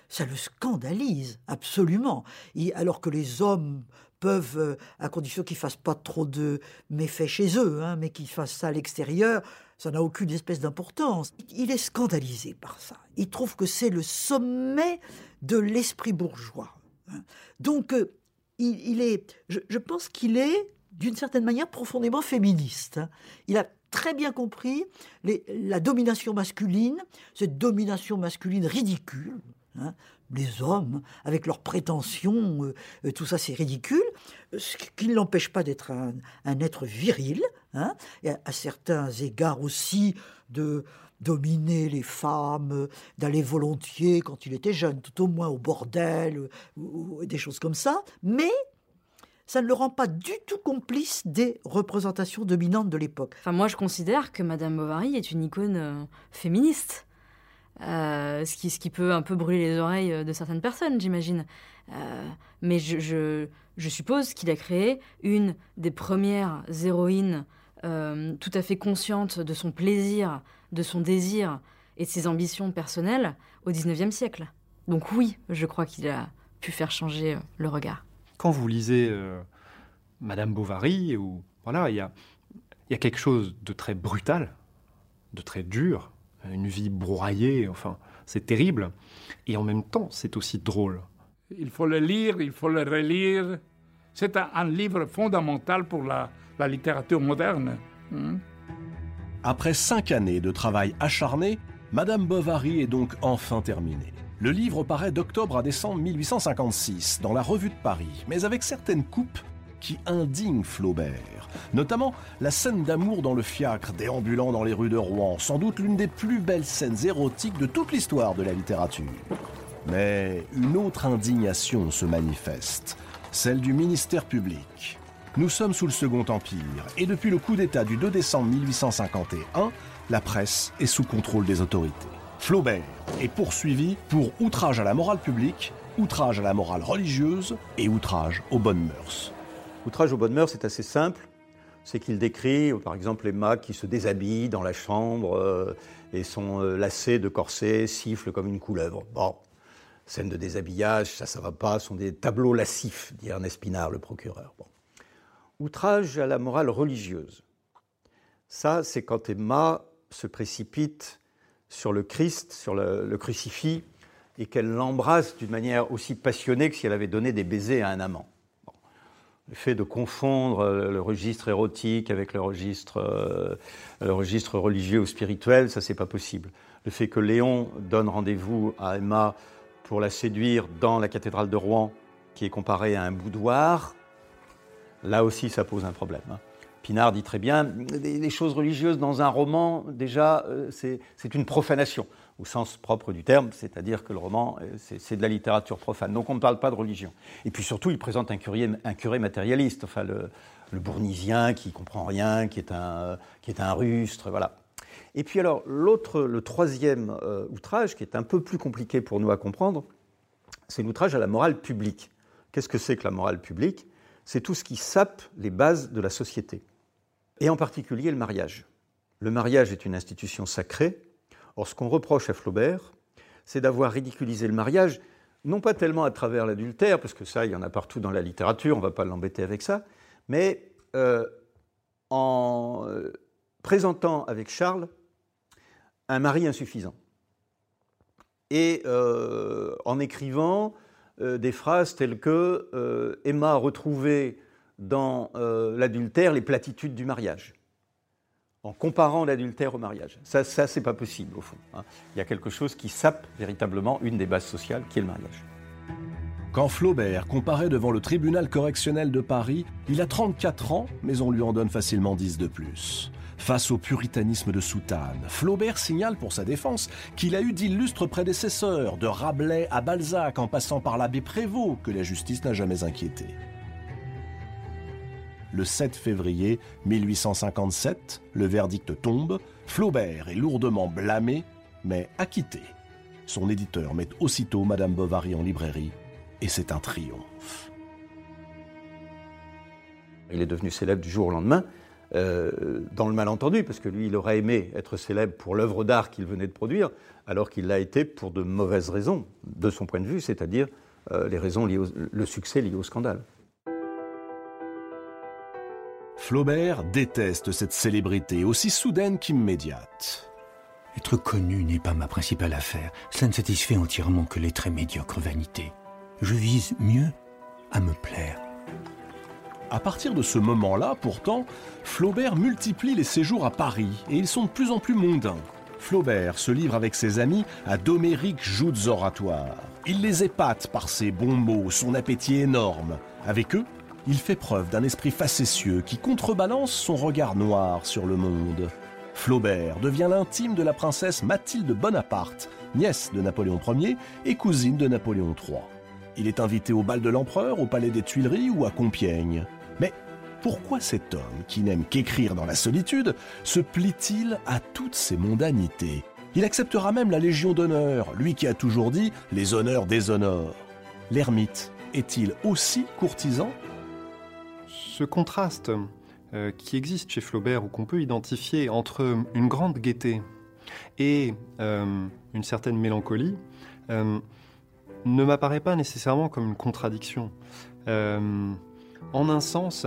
Ça le scandalise absolument. Et alors que les hommes peuvent, euh, à condition qu'ils fassent pas trop de méfaits chez eux, hein, mais qu'ils fassent ça à l'extérieur, ça n'a aucune espèce d'importance. Il est scandalisé par ça. Il trouve que c'est le sommet de l'esprit bourgeois. Hein. Donc, euh, il, est, je pense qu'il est, d'une certaine manière, profondément féministe. Hein. Il a très bien compris la domination masculine, cette domination masculine ridicule. Hein, les hommes, avec leurs prétentions, euh, tout ça c'est ridicule, ce qui ne l'empêche pas d'être un, être viril, hein, et à, certains égards aussi de dominer les femmes, d'aller volontiers quand il était jeune, tout au moins au bordel, ou des choses comme ça, mais ça ne le rend pas du tout complice des représentations dominantes de l'époque. Enfin, moi, je considère que Madame Bovary est une icône euh, féministe. Euh, ce, qui, ce qui peut un peu brûler les oreilles de certaines personnes, j'imagine. Euh, mais je, suppose qu'il a créé une des premières héroïnes euh, tout à fait consciente de son plaisir, de son désir et de ses ambitions personnelles au XIXe siècle. Donc oui, je crois qu'il a pu faire changer le regard. Quand vous lisez euh, Madame Bovary, ou voilà, il y a, y a quelque chose de très brutal, de très dur, une vie broyée, enfin, c'est terrible. Et en même temps, c'est aussi drôle. Il faut le lire, il faut le relire. C'est un, un, livre fondamental pour la, la littérature moderne. Hmm? Après cinq années de travail acharné, Madame Bovary est donc enfin terminée. Le livre paraît d'octobre à décembre 1856 dans la Revue de Paris, mais avec certaines coupes qui indignent Flaubert, notamment la scène d'amour dans le fiacre déambulant dans les rues de Rouen, sans doute l'une des plus belles scènes érotiques de toute l'histoire de la littérature. Mais une autre indignation se manifeste, celle du ministère public. Nous sommes sous le Second Empire, et depuis le coup d'État du 2 décembre 1851, la presse est sous contrôle des autorités. Flaubert est poursuivi pour outrage à la morale publique, outrage à la morale religieuse et outrage aux bonnes mœurs. Outrage aux bonnes mœurs, c'est assez simple. C'est qu'il décrit, par exemple, Emma qui se déshabille dans la chambre euh, et sont euh, de corsets, siffle comme une couleuvre. Bon, scène de déshabillage, ça, ça va pas, ce sont des tableaux lascifs, dit Ernest Pinard, le procureur. Outrage à la morale religieuse. Ça, c'est quand Emma se précipite sur le Christ, sur le, crucifix, et qu'elle l'embrasse d'une manière aussi passionnée que si elle avait donné des baisers à un amant. Le fait de confondre euh, le registre érotique avec le registre, euh, le registre religieux ou spirituel, ça c'est pas possible. Le fait que Léon donne rendez-vous à Emma pour la séduire dans la cathédrale de Rouen, qui est comparée à un boudoir, là aussi ça pose un problème. Hein. Pinard dit très bien, les choses religieuses dans un roman, déjà, euh, c'est une profanation, au sens propre du terme, c'est-à-dire que le roman, euh, c'est de la littérature profane. Donc on ne parle pas de religion. Et puis surtout, il présente un, curé, matérialiste, enfin le, le, bournisien qui comprend rien, qui est un, qui est un rustre, voilà. Et puis alors, l'autre, le troisième euh, outrage, qui est un peu plus compliqué pour nous à comprendre, c'est l'outrage à la morale publique. Qu'est-ce que c'est que la morale publique? C'est tout ce qui sape les bases de la société et en particulier le mariage. Le mariage est une institution sacrée. Or, ce qu'on reproche à Flaubert, c'est d'avoir ridiculisé le mariage, non pas tellement à travers l'adultère, parce que ça, il y en a partout dans la littérature, on ne va pas l'embêter avec ça, mais euh, en euh, présentant avec Charles un mari insuffisant. Et euh, en écrivant des phrases telles que Emma a retrouvé dans euh, l'adultère les platitudes du mariage, en comparant l'adultère au mariage. Ça, ça c'est pas possible, au fond. Hein. Il y a quelque chose qui sape véritablement une des bases sociales, qui est le mariage. Quand Flaubert comparaît devant le tribunal correctionnel de Paris, il a 34 ans, mais on lui en donne facilement 10 de plus. Face au puritanisme de Soutane, Flaubert signale pour sa défense qu'il a eu d'illustres prédécesseurs, de Rabelais à Balzac en passant par l'abbé Prévost, que la justice n'a jamais inquiété le 7 février 1857, le verdict tombe, Flaubert est lourdement blâmé, mais acquitté. Son éditeur met aussitôt Madame Bovary en librairie, et c'est un triomphe. Il est devenu célèbre du jour au lendemain, euh, dans le malentendu, parce que lui, il aurait aimé être célèbre pour l'œuvre d'art qu'il venait de produire, alors qu'il l'a été pour de mauvaises raisons, de son point de vue, c'est-à-dire euh, les raisons le succès lié au scandale. Flaubert déteste cette célébrité aussi soudaine qu'immédiate. Être connu n'est pas ma principale affaire. Cela ne satisfait entièrement que les très médiocres vanités. Je vise mieux à me plaire. À partir de ce moment-là, pourtant, Flaubert multiplie les séjours à Paris et ils sont de plus en plus mondains. Flaubert se livre avec ses amis à d'homériques joutes oratoires. Il les épate par ses bons mots, son appétit énorme. Avec eux, il fait preuve d'un esprit facétieux qui contrebalance son regard noir sur le monde. Flaubert devient l'intime de la princesse Mathilde Bonaparte, nièce de Napoléon Ier et cousine de Napoléon III. Il est invité au bal de l'empereur, au palais des Tuileries ou à Compiègne. Mais pourquoi cet homme, qui n'aime qu'écrire dans la solitude, se plie-t-il à toutes ces mondanités? Il acceptera même la Légion d'honneur, lui qui a toujours dit les honneurs déshonorent. L'ermite est-il aussi courtisan? Ce contraste euh, qui existe chez Flaubert ou qu'on peut identifier entre une grande gaieté et euh, une certaine mélancolie euh, ne m'apparaît pas nécessairement comme une contradiction. En un sens,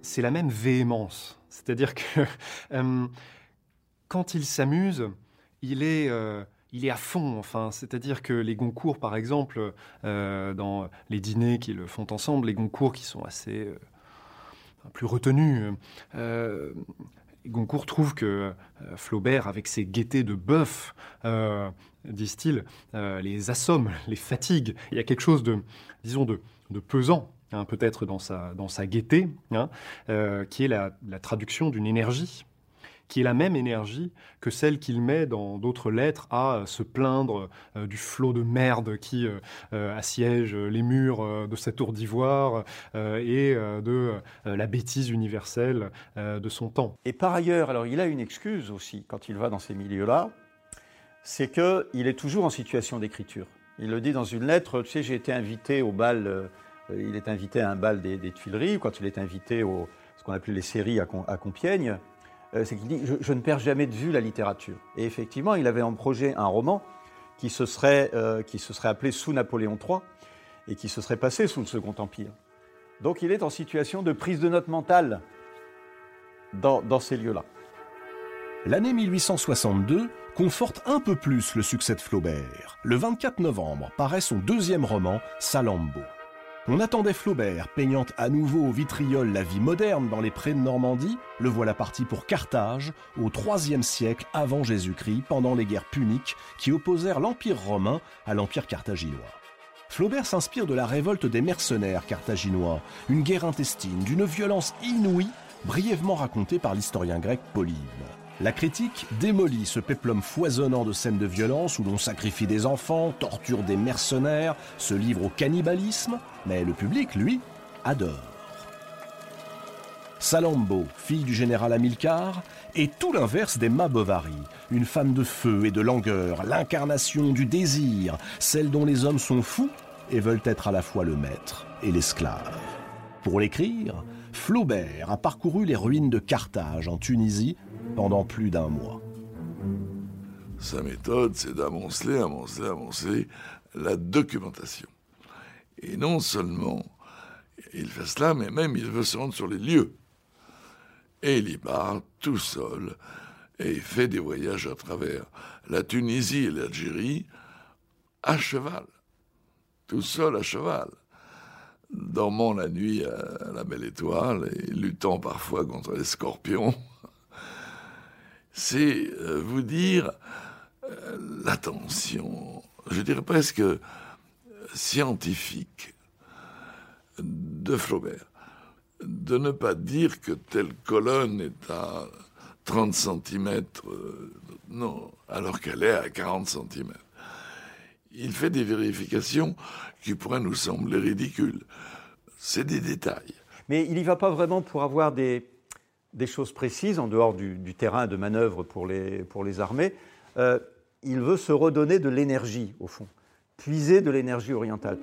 c'est la même véhémence. C'est-à-dire que quand il s'amuse, il est à fond, enfin, c'est-à-dire que les Goncourt, par exemple, dans les dîners qu'ils font ensemble, les Goncourt qui sont assez plus retenus, euh, Goncourt trouve que euh, Flaubert, avec ses gaietés de bœuf, euh, disent-ils, les assomme, les fatigue. Il y a quelque chose de, disons, de, pesant. Hein, peut-être dans sa, gaieté, hein, qui est la traduction d'une énergie qui est la même énergie que celle qu'il met dans d'autres lettres à se plaindre euh, du flot de merde qui euh, euh, assiège les murs de sa tour d'ivoire et de la bêtise universelle de son temps. Et par ailleurs, alors il a une excuse aussi quand il va dans ces milieux-là, c'est qu'il est toujours en situation d'écriture. Il le dit dans une lettre, tu sais, j'ai été invité au bal, il est invité à un bal des, Tuileries, quand il est invité au ce qu'on appelait les séries à, Compiègne, euh, c'est qu'il dit je, ne perds jamais de vue la littérature. Et effectivement, il avait en projet un roman qui se serait, euh, appelé Sous Napoléon III et qui se serait passé sous le Second Empire. Donc il est en situation de prise de note mentale dans, dans ces lieux-là. L'année 1862 conforte un peu plus le succès de Flaubert. Le 24 novembre paraît son deuxième roman, Salammbô. On attendait Flaubert, peignant à nouveau au vitriol la vie moderne dans les prés de Normandie. Le voilà parti pour Carthage, au IIIe siècle avant Jésus-Christ, pendant les guerres puniques qui opposèrent l'Empire romain à l'Empire carthaginois. Flaubert s'inspire de la révolte des mercenaires carthaginois, une guerre intestine d'une violence inouïe, brièvement racontée par l'historien grec Polybe. La critique démolit ce péplum foisonnant de scènes de violence où l'on sacrifie des enfants, torture des mercenaires, se livre au cannibalisme, mais le public, lui, adore. Salammbô, fille du général Hamilcar, est tout l'inverse d'Emma Bovary, une femme de feu et de langueur, l'incarnation du désir, celle dont les hommes sont fous et veulent être à la fois le maître et l'esclave. Pour l'écrire, Flaubert a parcouru les ruines de Carthage en Tunisie pendant plus d'un mois. Sa méthode, c'est d'amonceler, amonceler, amonceler la documentation. Et non seulement il fait cela, mais même il veut se rendre sur les lieux. Et il y part tout seul et il fait des voyages à travers la Tunisie et l'Algérie à cheval, tout seul à cheval, dormant la nuit à la belle étoile et luttant parfois contre les scorpions c'est euh, vous dire euh, l'attention, je dirais presque scientifique de Flaubert. De ne pas dire que telle colonne est à 30 cm, euh, non, alors qu'elle est à 40 cm. Il fait des vérifications qui pourraient nous sembler ridicules. C'est des détails. Mais il n'y va pas vraiment pour avoir des, des choses précises en dehors du, terrain de manœuvre pour les, pour les armées. Euh, il veut se redonner de l'énergie, au fond, puiser de l'énergie orientale.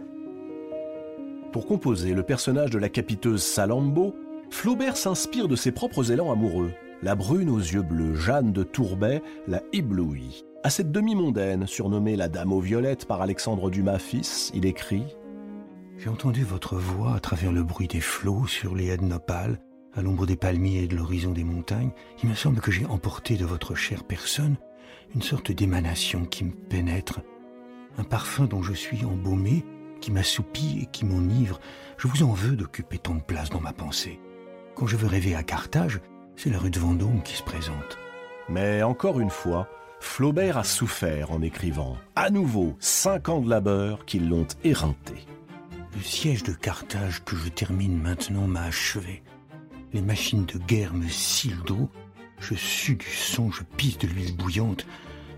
Pour composer le personnage de la capiteuse Salammbô, Flaubert s'inspire de ses propres élans amoureux. La brune aux yeux bleus, Jeanne de Tourbet, la éblouit. À cette demi-mondaine, surnommée la Dame aux violettes par Alexandre Dumas fils, il écrit J'ai entendu votre voix à travers le bruit des flots sur les haies nopales à l'ombre des palmiers et de l'horizon des montagnes, il me semble que j'ai emporté de votre chère personne une sorte d'émanation qui me pénètre, un parfum dont je suis embaumé, qui m'assoupit et qui m'enivre. Je vous en veux d'occuper tant de place dans ma pensée. Quand je veux rêver à Carthage, c'est la rue de Vendôme qui se présente. Mais encore une fois, Flaubert a souffert en écrivant. À nouveau, cinq ans de labeur qui l'ont éreinté. Le siège de Carthage que je termine maintenant m'a achevé. Les machines de guerre me cillent d'eau. Je sue du sang, je pisse de l'huile bouillante.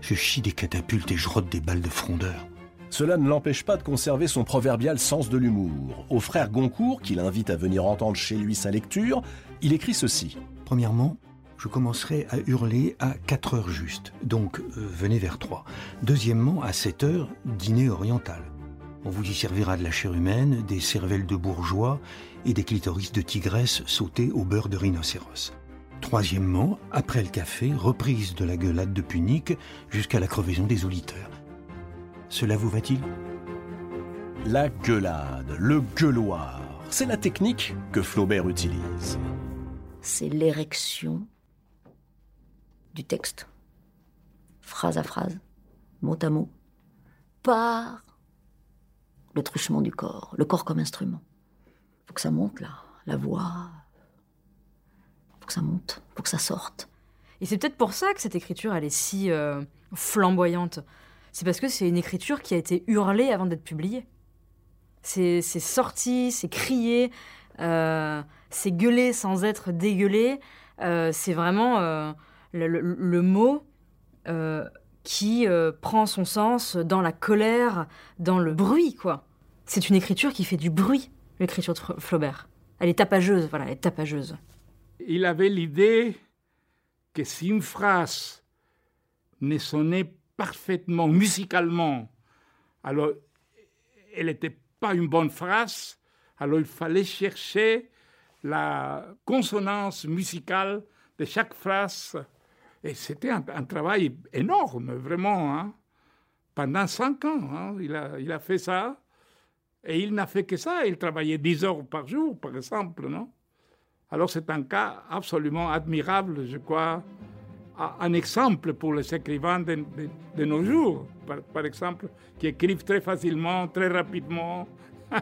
Je chie des catapultes et je rote des balles de frondeur. Cela ne l'empêche pas de conserver son proverbial sens de l'humour. Au frère Goncourt, qui l'invite à venir entendre chez lui sa lecture, il écrit ceci. Premièrement, je commencerai à hurler à 4 heures juste, donc euh, venez vers 3. Deuxièmement, à 7 heures, dîner oriental. On vous y servira de la chair humaine, des cervelles de bourgeois et des clitoris de tigresse sautés au beurre de rhinocéros. Troisièmement, après le café, reprise de la gueulade de Punique jusqu'à la crevaison des auditeurs. Cela vous va-t-il? La gueulade, le gueuloir, c'est la technique que Flaubert utilise. C'est l'érection du texte, phrase à phrase, mot à mot, par le truchement du corps, le corps comme instrument. Faut que ça monte là, la voix. Faut que ça monte, faut que ça sorte. Et c'est peut-être pour ça que cette écriture, elle est si euh, flamboyante. C'est parce que c'est une écriture qui a été hurlée avant d'être publiée. C'est sorti, c'est crié, euh, c'est gueulé sans être dégueulé. Euh, c'est vraiment le, mot qui prend son sens dans la colère, dans le bruit, quoi. C'est une écriture qui fait du bruit, l'écriture de Flaubert. Elle est tapageuse, voilà, elle est tapageuse. Il avait l'idée que si une phrase ne sonnait parfaitement musicalement, alors elle n'était pas une bonne phrase, alors il fallait chercher la consonance musicale de chaque phrase. Et c'était un, travail énorme, vraiment. Hein. Pendant cinq ans, hein, il, a, il a fait ça Et il n'a fait que ça, il travaillait 10 heures par jour, par exemple, non? Alors c'est un cas absolument admirable, je crois, un exemple pour les écrivains de, nos jours, par, exemple, qui écrivent très facilement, très rapidement.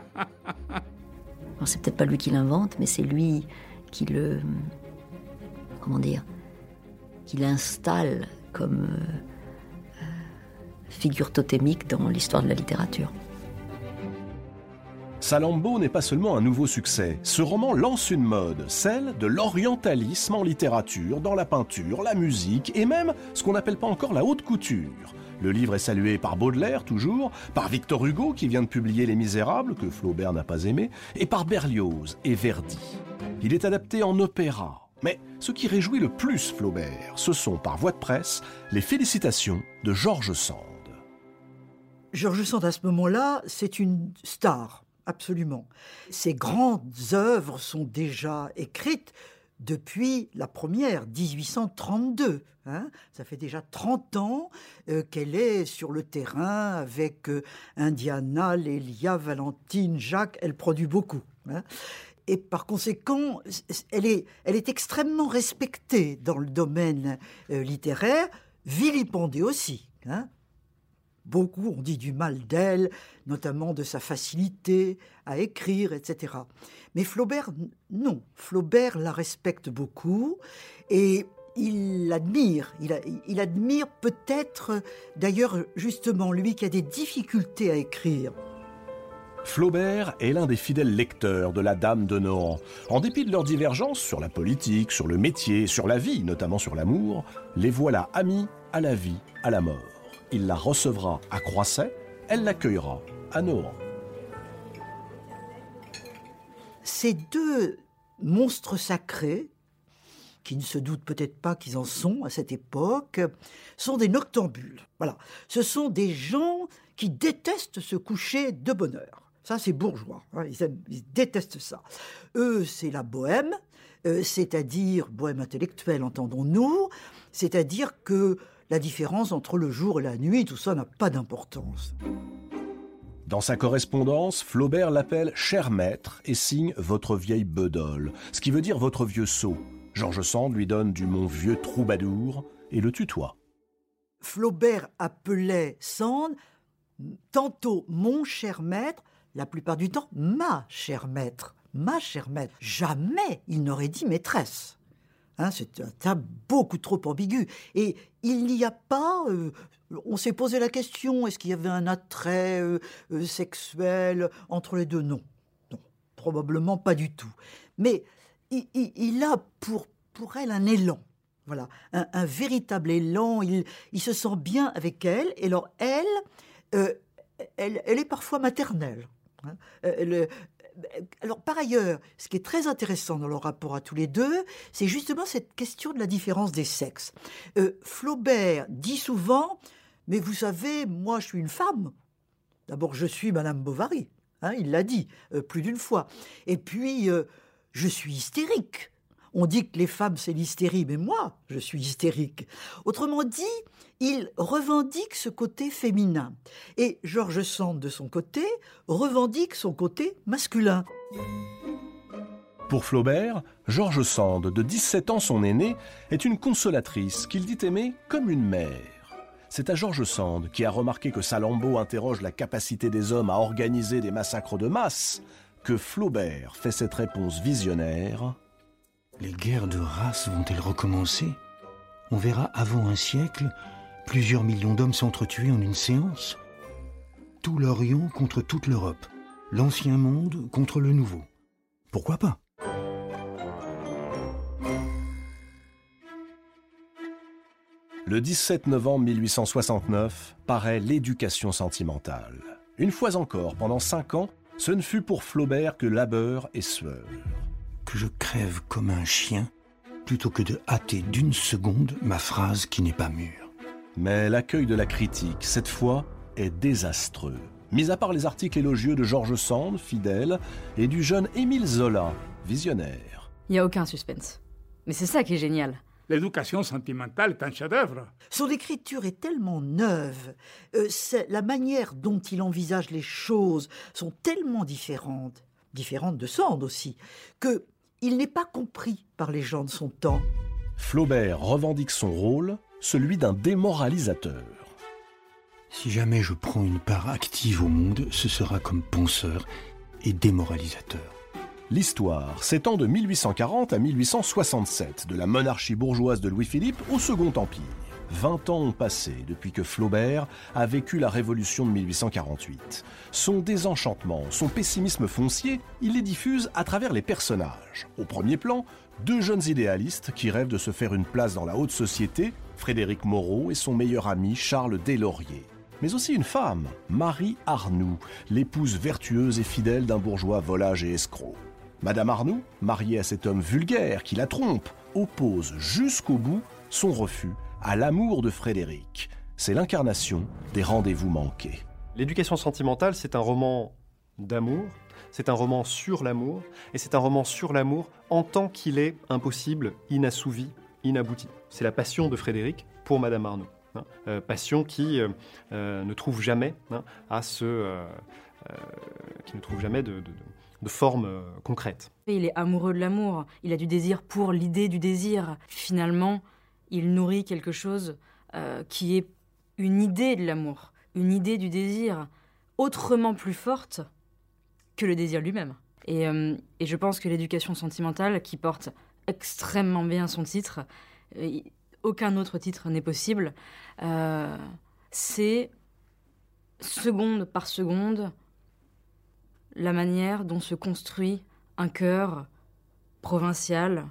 c'est peut-être pas lui qui l'invente, mais c'est lui qui le. Comment dire Qui l'installe comme euh, figure totémique dans l'histoire de la littérature. Salambo n'est pas seulement un nouveau succès, ce roman lance une mode, celle de l'orientalisme en littérature, dans la peinture, la musique et même ce qu'on n'appelle pas encore la haute couture. Le livre est salué par Baudelaire, toujours, par Victor Hugo, qui vient de publier Les Misérables, que Flaubert n'a pas aimé, et par Berlioz et Verdi. Il est adapté en opéra. Mais ce qui réjouit le plus Flaubert, ce sont, par voie de presse, les félicitations de Georges Sand. Georges Sand, à ce moment-là, c'est une star absolument. Ces grandes œuvres sont déjà écrites depuis la première, 1832. Hein. Ça fait déjà 30 ans euh, qu'elle est sur le terrain avec euh, Indiana, Lélia, Valentine, Jacques. Elle produit beaucoup. Hein. Et par conséquent, elle est, elle est extrêmement respectée dans le domaine euh, littéraire, vilipendée aussi. Hein. Beaucoup ont dit du mal d'elle, notamment de sa facilité à écrire, etc. Mais Flaubert, non. Flaubert la respecte beaucoup et il l'admire. Il, admire peut-être, d'ailleurs, justement, lui qui a des difficultés à écrire. Flaubert est l'un des fidèles lecteurs de la Dame de Nohant. En dépit de leurs divergences sur la politique, sur le métier, sur la vie, notamment sur l'amour, les voilà amis à la vie, à la mort il la recevra à Croisset, elle l'accueillera à Nohant. Ces deux monstres sacrés, qui ne se doutent peut-être pas qu'ils en sont à cette époque, sont des noctambules. Voilà, ce sont des gens qui détestent se coucher de bonne heure. Ça, c'est bourgeois. Hein, ils, détestent ça. Eux, c'est la bohème, euh, c'est-à-dire bohème intellectuelle, entendons-nous, c'est-à-dire que la différence entre le jour et la nuit, tout ça n'a pas d'importance. Dans sa correspondance, Flaubert l'appelle cher maître et signe votre vieille bedole, ce qui veut dire votre vieux sot. Georges Sand lui donne du mon vieux troubadour et le tutoie. Flaubert appelait Sand tantôt mon cher maître, la plupart du temps ma chère maître, ma chère maître. Jamais il n'aurait dit maîtresse. Hein, c'est un terme beaucoup trop ambigu. Et il n'y a pas. Euh, on s'est posé la question est-ce qu'il y avait un attrait euh, euh, sexuel entre les deux? Non. Non. Probablement pas du tout. Mais il, a pour, pour elle un élan. Voilà. Un, véritable élan. Il, se sent bien avec elle. Et alors, elle, elle, est parfois maternelle. Hein. Elle, alors par ailleurs, ce qui est très intéressant dans leur rapport à tous les deux, c'est justement cette question de la différence des sexes. Euh, Flaubert dit souvent, mais vous savez, moi je suis une femme. D'abord, je suis Madame Bovary, hein, il l'a dit euh, plus d'une fois. Et puis, euh, je suis hystérique. On dit que les femmes, c'est l'hystérie, mais moi, je suis hystérique. Autrement dit, il revendique ce côté féminin. Et Georges Sand, de son côté, revendique son côté masculin. Pour Flaubert, Georges Sand, de 17 ans son aîné, est une consolatrice qu'il dit aimer comme une mère. C'est à Georges Sand, qui a remarqué que Salammbô interroge la capacité des hommes à organiser des massacres de masse, que Flaubert fait cette réponse visionnaire les guerres de race vont-elles recommencer? On verra avant un siècle plusieurs millions d'hommes s'entretuer en une séance. Tout l'Orient contre toute l'Europe. L'ancien monde contre le nouveau. Pourquoi pas? Le 17 novembre 1869 paraît L'éducation sentimentale. Une fois encore, pendant cinq ans, ce ne fut pour Flaubert que labeur et sueur que je crève comme un chien plutôt que de hâter d'une seconde ma phrase qui n'est pas mûre. Mais l'accueil de la critique, cette fois, est désastreux. Mis à part les articles élogieux de Georges Sand, fidèle, et du jeune Émile Zola, visionnaire. Il n'y a aucun suspense. Mais c'est ça qui est génial. l'éducation sentimentale est un chef-d'œuvre. Son écriture est tellement neuve, euh, la manière dont il envisage les choses sont tellement différentes, différentes de Sand aussi, que il n'est pas compris par les gens de son temps. Flaubert revendique son rôle, celui d'un démoralisateur. Si jamais je prends une part active au monde, ce sera comme penseur et démoralisateur. L'histoire s'étend de 1840 à 1867, de la monarchie bourgeoise de Louis-Philippe au Second Empire. Vingt ans ont passé depuis que Flaubert a vécu la Révolution de 1848. Son désenchantement, son pessimisme foncier, il les diffuse à travers les personnages. Au premier plan, deux jeunes idéalistes qui rêvent de se faire une place dans la haute société, Frédéric Moreau et son meilleur ami Charles Deslauriers. Mais aussi une femme, Marie Arnoux, l'épouse vertueuse et fidèle d'un bourgeois volage et escroc. Madame Arnoux, mariée à cet homme vulgaire qui la trompe, oppose jusqu'au bout son refus à l'amour de Frédéric. C'est l'incarnation des rendez-vous manqués. L'éducation sentimentale, c'est un roman d'amour, c'est un roman sur l'amour, et c'est un roman sur l'amour en tant qu'il est impossible, inassouvi, inabouti. C'est la passion de Frédéric pour Madame Arnaud. Hein. Euh, passion qui euh, euh, ne trouve jamais hein, à ce, qui ne trouve jamais de, de forme concrète. Il est amoureux de l'amour, il a du désir pour l'idée du désir. Finalement, il nourrit quelque chose qui est une idée de l'amour, une idée du désir autrement plus forte que le désir lui-même. Euh, et, je pense que l'éducation sentimentale, qui porte extrêmement bien son titre, euh, aucun autre titre n'est possible, euh, c'est seconde par seconde la manière dont se construit un cœur provincial,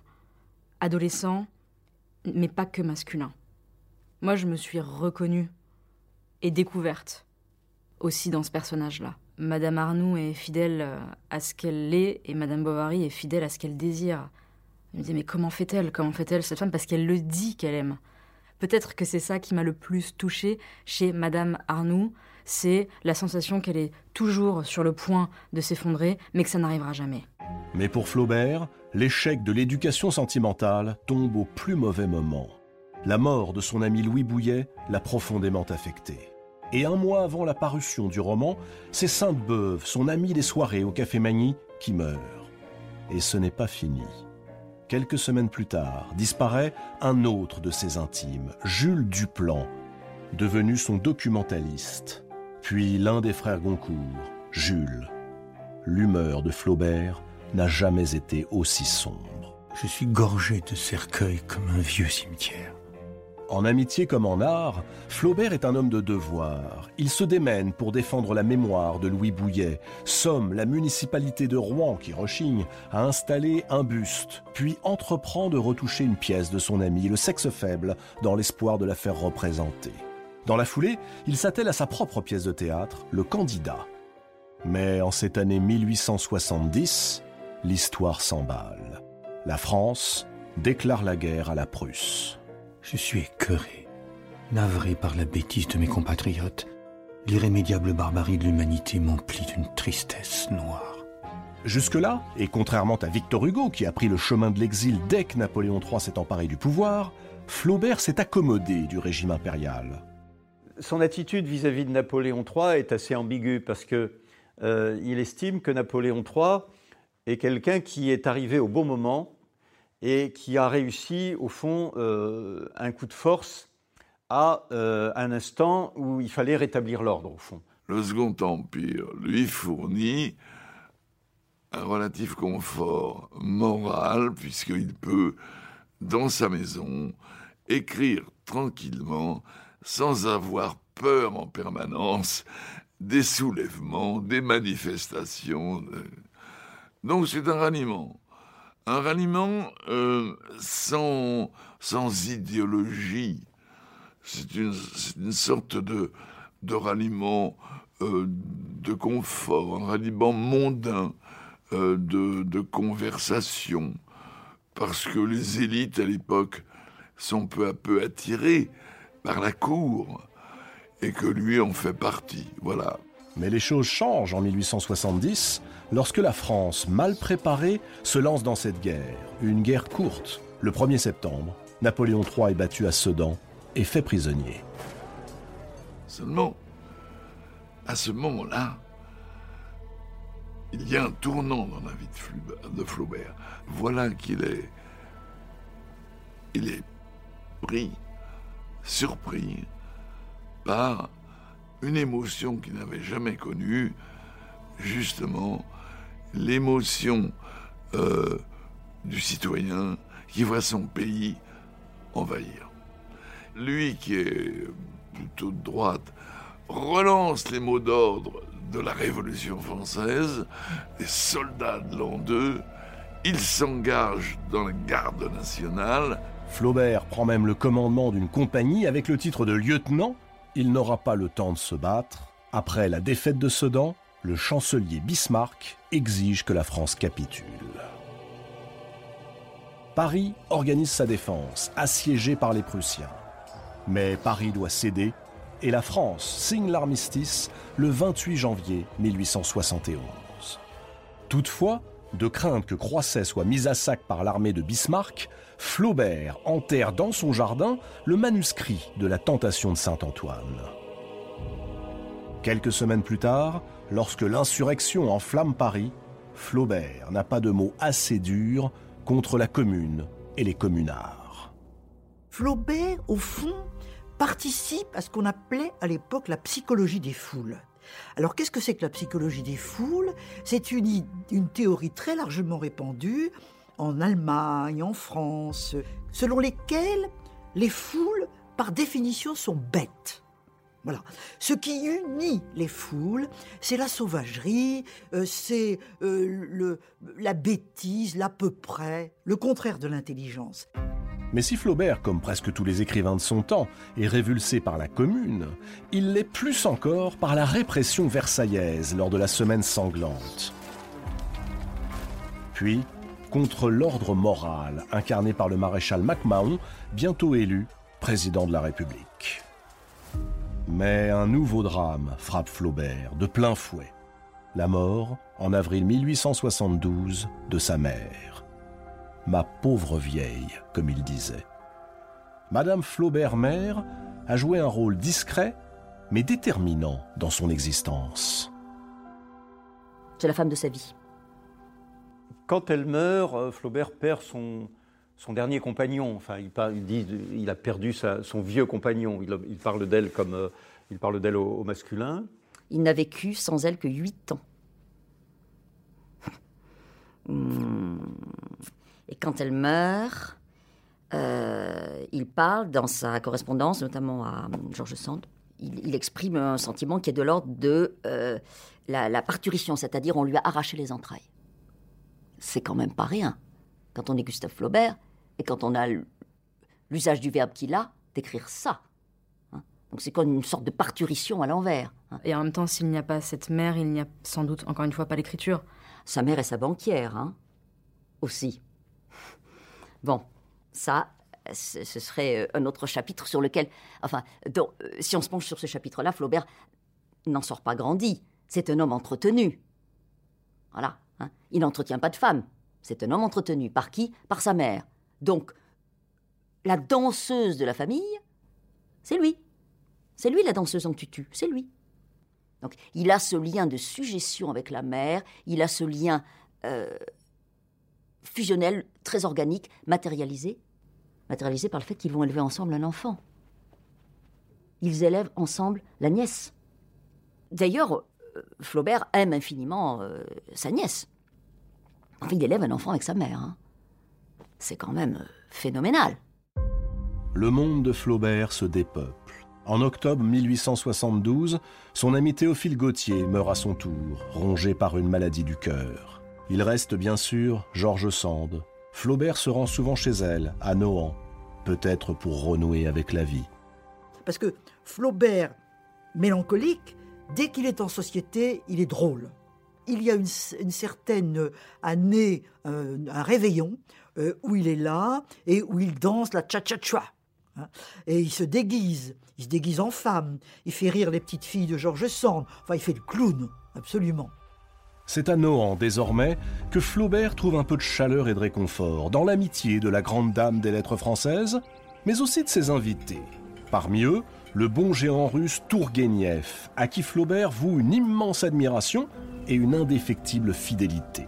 adolescent, mais pas que masculin. Moi, je me suis reconnue et découverte aussi dans ce personnage-là. Madame Arnoux est fidèle euh, à ce qu'elle est et Madame Bovary est fidèle à ce qu'elle désire. Je me dis mais comment fait-elle? Comment fait-elle cette femme? Parce qu'elle le dit qu'elle aime. Peut-être que c'est ça qui m'a le plus touchée chez Madame Arnoux, c'est la sensation qu'elle est toujours sur le point de s'effondrer, mais que ça n'arrivera jamais. Mais pour Flaubert, l'échec de l'éducation sentimentale tombe au plus mauvais moment. La mort de son ami Louis Bouillet l'a profondément affecté. Et un mois avant la parution du roman, c'est Sainte-Beuve, son ami des soirées au Café Magny, qui meurt. Et ce n'est pas fini. Quelques semaines plus tard, disparaît un autre de ses intimes, Jules Duplan, devenu son documentaliste. Puis l'un des frères Goncourt, Jules. L'humeur de Flaubert n'a jamais été aussi sombre. Je suis gorgé de cercueils comme un vieux cimetière. En amitié comme en art, Flaubert est un homme de devoir. Il se démène pour défendre la mémoire de Louis Bouillet, somme la municipalité de Rouen, qui rechigne, à installer un buste, puis entreprend de retoucher une pièce de son ami, le sexe faible, dans l'espoir de la faire représenter. Dans la foulée, il s'attelle à sa propre pièce de théâtre, Le Candidat. Mais en cette année 1870, l'histoire s'emballe. La France déclare la guerre à la Prusse. Je suis écœuré, navré par la bêtise de mes compatriotes. L'irrémédiable barbarie de l'humanité m'emplit d'une tristesse noire. Jusque-là, et contrairement à Victor Hugo qui a pris le chemin de l'exil dès que Napoléon III s'est emparé du pouvoir, Flaubert s'est accommodé du régime impérial. Son attitude vis-à-vis de Napoléon III est assez ambiguë parce que euh, il estime que Napoléon III est quelqu'un qui est arrivé au bon moment et qui a réussi, au fond, euh, un coup de force à euh, un instant où il fallait rétablir l'ordre, au fond. Le Second Empire lui fournit un relatif confort moral, puisqu'il peut, dans sa maison, écrire tranquillement, sans avoir peur en permanence des soulèvements, des manifestations. Donc c'est un ralliement un ralliement euh, sans, idéologie. C'est une, sorte de, de ralliement euh, de confort, un ralliement mondain euh, de, de conversation, parce que les élites à l'époque sont peu à peu attirées par la cour et que lui en fait partie. Voilà. Mais les choses changent en 1870 lorsque la France, mal préparée, se lance dans cette guerre. Une guerre courte, le 1er septembre Napoléon III est battu à Sedan et fait prisonnier. Seulement, à ce moment-là, il y a un tournant dans la vie de Flaubert. Voilà qu'il est, il est pris, surpris par une émotion qu'il n'avait jamais connue, justement l'émotion euh, du citoyen qui voit son pays envahir. Lui qui est plutôt de droite relance les mots d'ordre de la Révolution française, des soldats de l'an 2, il s'engage dans la garde nationale. Flaubert prend même le commandement d'une compagnie avec le titre de lieutenant. Il n'aura pas le temps de se battre. Après la défaite de Sedan, le chancelier Bismarck exige que la France capitule. Paris organise sa défense, assiégée par les Prussiens. Mais Paris doit céder et la France signe l'armistice le 28 janvier 1871. Toutefois, de crainte que Croisset soit mis à sac par l'armée de Bismarck, Flaubert enterre dans son jardin le manuscrit de la tentation de Saint-Antoine. Quelques semaines plus tard, lorsque l'insurrection enflamme Paris, Flaubert n'a pas de mots assez durs contre la commune et les communards. Flaubert, au fond, participe à ce qu'on appelait à l'époque la psychologie des foules. Alors qu'est-ce que c'est que la psychologie des foules? C'est une, une théorie très largement répandue en Allemagne, en France, selon lesquelles les foules, par définition, sont bêtes. Voilà. Ce qui unit les foules, c'est la sauvagerie, euh, c'est euh, la bêtise, l'à peu près, le contraire de l'intelligence. Mais si Flaubert, comme presque tous les écrivains de son temps, est révulsé par la Commune, il l'est plus encore par la répression versaillaise lors de la Semaine sanglante. Puis, contre l'ordre moral incarné par le maréchal MacMahon, bientôt élu président de la République. Mais un nouveau drame frappe Flaubert de plein fouet. La mort, en avril 1872, de sa mère ma pauvre vieille, comme il disait. Madame Flaubert-Mère a joué un rôle discret, mais déterminant dans son existence. C'est la femme de sa vie. Quand elle meurt, euh, Flaubert perd son, dernier compagnon. Enfin, il, dit il a perdu son vieux compagnon. Il, parle d'elle comme euh, il parle d'elle au, masculin. Il n'a vécu sans elle que huit ans. Hmm. Et quand elle meurt, euh, il parle dans sa correspondance, notamment à euh, Georges Sand, il, exprime un sentiment qui est de l'ordre de la, parturition, c'est-à-dire on lui a arraché les entrailles. C'est quand même pas rien. Quand on est Gustave Flaubert et quand on a l'usage du verbe qu'il a, d'écrire ça. Hein. Donc c'est comme une sorte de parturition à l'envers. Hein. Et en même temps, s'il n'y a pas cette mère, il n'y a sans doute, encore une fois, pas l'écriture. Sa mère est sa banquière, hein, aussi. Bon, ça, ce serait euh, un autre chapitre sur lequel, enfin, euh, si on se penche sur ce chapitre-là, Flaubert n'en sort pas grandi. C'est un homme entretenu. Voilà. Hein. Il n'entretient pas de femme. C'est un homme entretenu. Par qui? Par sa mère. Donc, la danseuse de la famille, c'est lui. C'est lui la danseuse en tutu. C'est lui. Donc, il a ce lien de suggestion avec la mère. Il a ce lien euh, fusionnel, très organique, matérialisé, matérialisé par le fait qu'ils vont élever ensemble un enfant. Ils élèvent ensemble la nièce. D'ailleurs, Flaubert aime infiniment euh, sa nièce. Enfin, il élève un enfant avec sa mère. Hein. C'est quand même euh, phénoménal. Le monde de Flaubert se dépeuple. En octobre 1872, son ami Théophile Gautier meurt à son tour, rongé par une maladie du cœur. Il reste bien sûr Georges Sand. Flaubert se rend souvent chez elle, à Nohant, peut-être pour renouer avec la vie. Parce que Flaubert, mélancolique, dès qu'il est en société, il est drôle. Il y a une, certaine année, un, réveillon, euh, où il est là et où il danse la cha-cha-cha. Hein. et il se déguise, il se déguise en femme, il fait rire les petites filles de Georges Sand, enfin il fait le clown, absolument. C'est à Nohant désormais que Flaubert trouve un peu de chaleur et de réconfort dans l'amitié de la grande dame des lettres françaises, mais aussi de ses invités. Parmi eux, le bon géant russe Tourguenieff, à qui Flaubert voue une immense admiration et une indéfectible fidélité.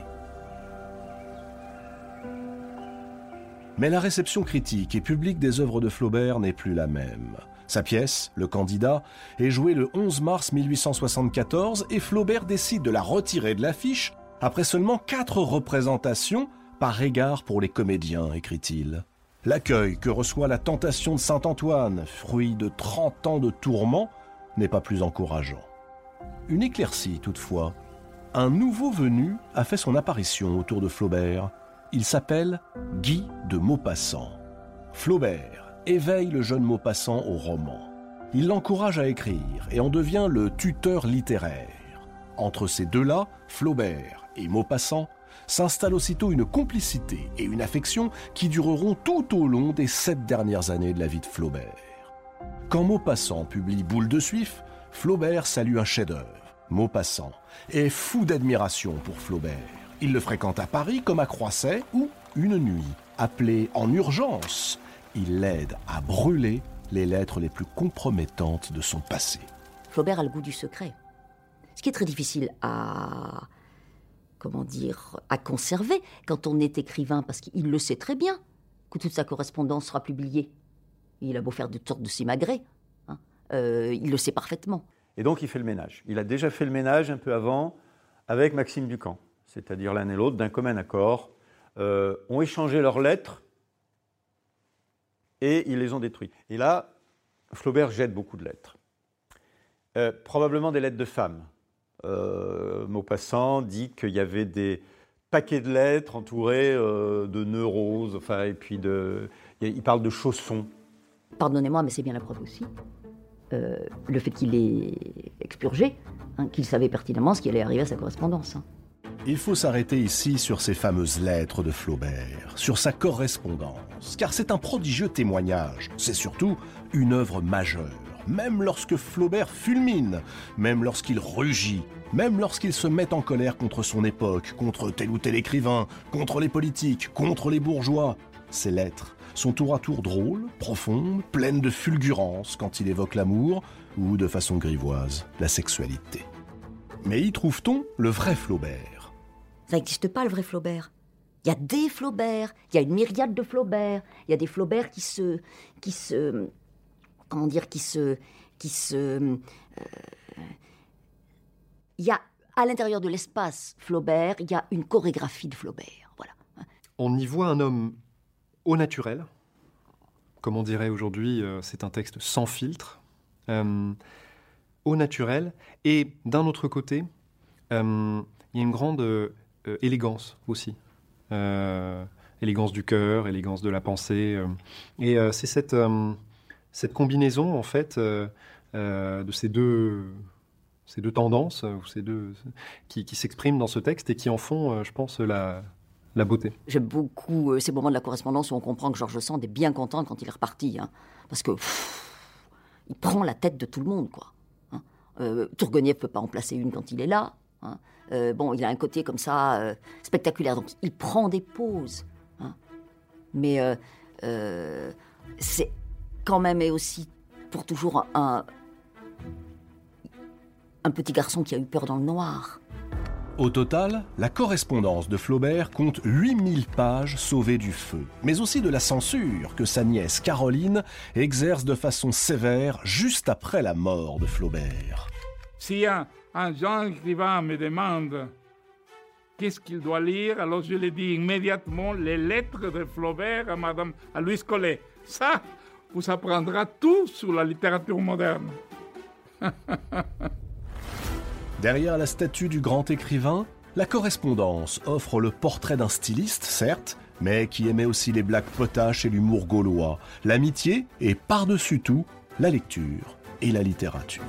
Mais la réception critique et publique des œuvres de Flaubert n'est plus la même. Sa pièce, Le Candidat, est jouée le 11 mars 1874 et Flaubert décide de la retirer de l'affiche après seulement quatre représentations par égard pour les comédiens, écrit-il. L'accueil que reçoit la tentation de Saint-Antoine, fruit de 30 ans de tourments, n'est pas plus encourageant. Une éclaircie, toutefois. Un nouveau venu a fait son apparition autour de Flaubert. Il s'appelle Guy de Maupassant. Flaubert éveille le jeune Maupassant au roman. Il l'encourage à écrire et en devient le tuteur littéraire. Entre ces deux-là, Flaubert et Maupassant, s'installe aussitôt une complicité et une affection qui dureront tout au long des sept dernières années de la vie de Flaubert. Quand Maupassant publie Boule de Suif, Flaubert salue un chef-d'œuvre. Maupassant est fou d'admiration pour Flaubert. Il le fréquente à Paris comme à Croisset où, une nuit, appelé en urgence, il l'aide à brûler les lettres les plus compromettantes de son passé. Flaubert a le goût du secret. Ce qui est très difficile à comment dire à conserver quand on est écrivain parce qu'il le sait très bien que toute sa correspondance sera publiée. Il a beau faire de sortes de simagrées, hein, euh, il le sait parfaitement. Et donc il fait le ménage. Il a déjà fait le ménage un peu avant avec Maxime Ducamp, c'est-à-dire l'un et l'autre d'un commun accord, euh, ont échangé leurs lettres et ils les ont détruites. Et là, Flaubert jette beaucoup de lettres. Euh, probablement des lettres de femmes. Euh, Maupassant dit qu'il y avait des paquets de lettres entourés euh, de nœuds roses, enfin, et puis de, il parle de chaussons. Pardonnez-moi, mais c'est bien la preuve aussi. Euh, le fait qu'il ait expurgé, hein, qu'il savait pertinemment ce qui allait arriver à sa correspondance. Hein. Il faut s'arrêter ici sur ces fameuses lettres de Flaubert, sur sa correspondance, car c'est un prodigieux témoignage, c'est surtout une œuvre majeure, même lorsque Flaubert fulmine, même lorsqu'il rugit, même lorsqu'il se met en colère contre son époque, contre tel ou tel écrivain, contre les politiques, contre les bourgeois. Ces lettres sont tour à tour drôles, profondes, pleines de fulgurance quand il évoque l'amour, ou de façon grivoise, la sexualité. Mais y trouve-t-on le vrai Flaubert? Ça n'existe pas le vrai Flaubert. Il y a des Flaubert, il y a une myriade de Flaubert, il y a des Flaubert qui se, qui se, comment dire, qui se, qui se, euh, il y a à l'intérieur de l'espace Flaubert, il y a une chorégraphie de Flaubert, voilà. On y voit un homme au naturel, comme on dirait aujourd'hui, euh, c'est un texte sans filtre, euh, au naturel, et d'un autre côté, il y a une grande élégance aussi. Élégance du cœur, élégance de la pensée. Et c'est cette, cette combinaison, en fait, de ces deux, ces deux tendances, ou ces deux, qui, s'expriment dans ce texte et qui en font, je pense, la, la beauté. J'aime beaucoup ces moments de la correspondance où on comprend que Georges Sand est bien content quand il est reparti. Hein, parce que il prend la tête de tout le monde, quoi. Hein. Peut pas en placer une quand il est là. Hein. Euh, bon, il a un côté comme ça euh, spectaculaire, donc il prend des pauses. Hein. Mais euh, c'est quand même et aussi pour toujours un, un petit garçon qui a eu peur dans le noir. Au total, la correspondance de Flaubert compte 8000 pages sauvées du feu, mais aussi de la censure que sa nièce Caroline exerce de façon sévère juste après la mort de Flaubert. Si un, un jeune écrivain me demande qu'est-ce qu'il doit lire, alors je lui dis immédiatement les lettres de Flaubert à Madame à Louise Collet. Ça, vous apprendra tout sur la littérature moderne. Derrière la statue du grand écrivain, la correspondance offre le portrait d'un styliste, certes, mais qui aimait aussi les blagues potaches et l'humour gaulois, l'amitié et par-dessus tout, la lecture et la littérature.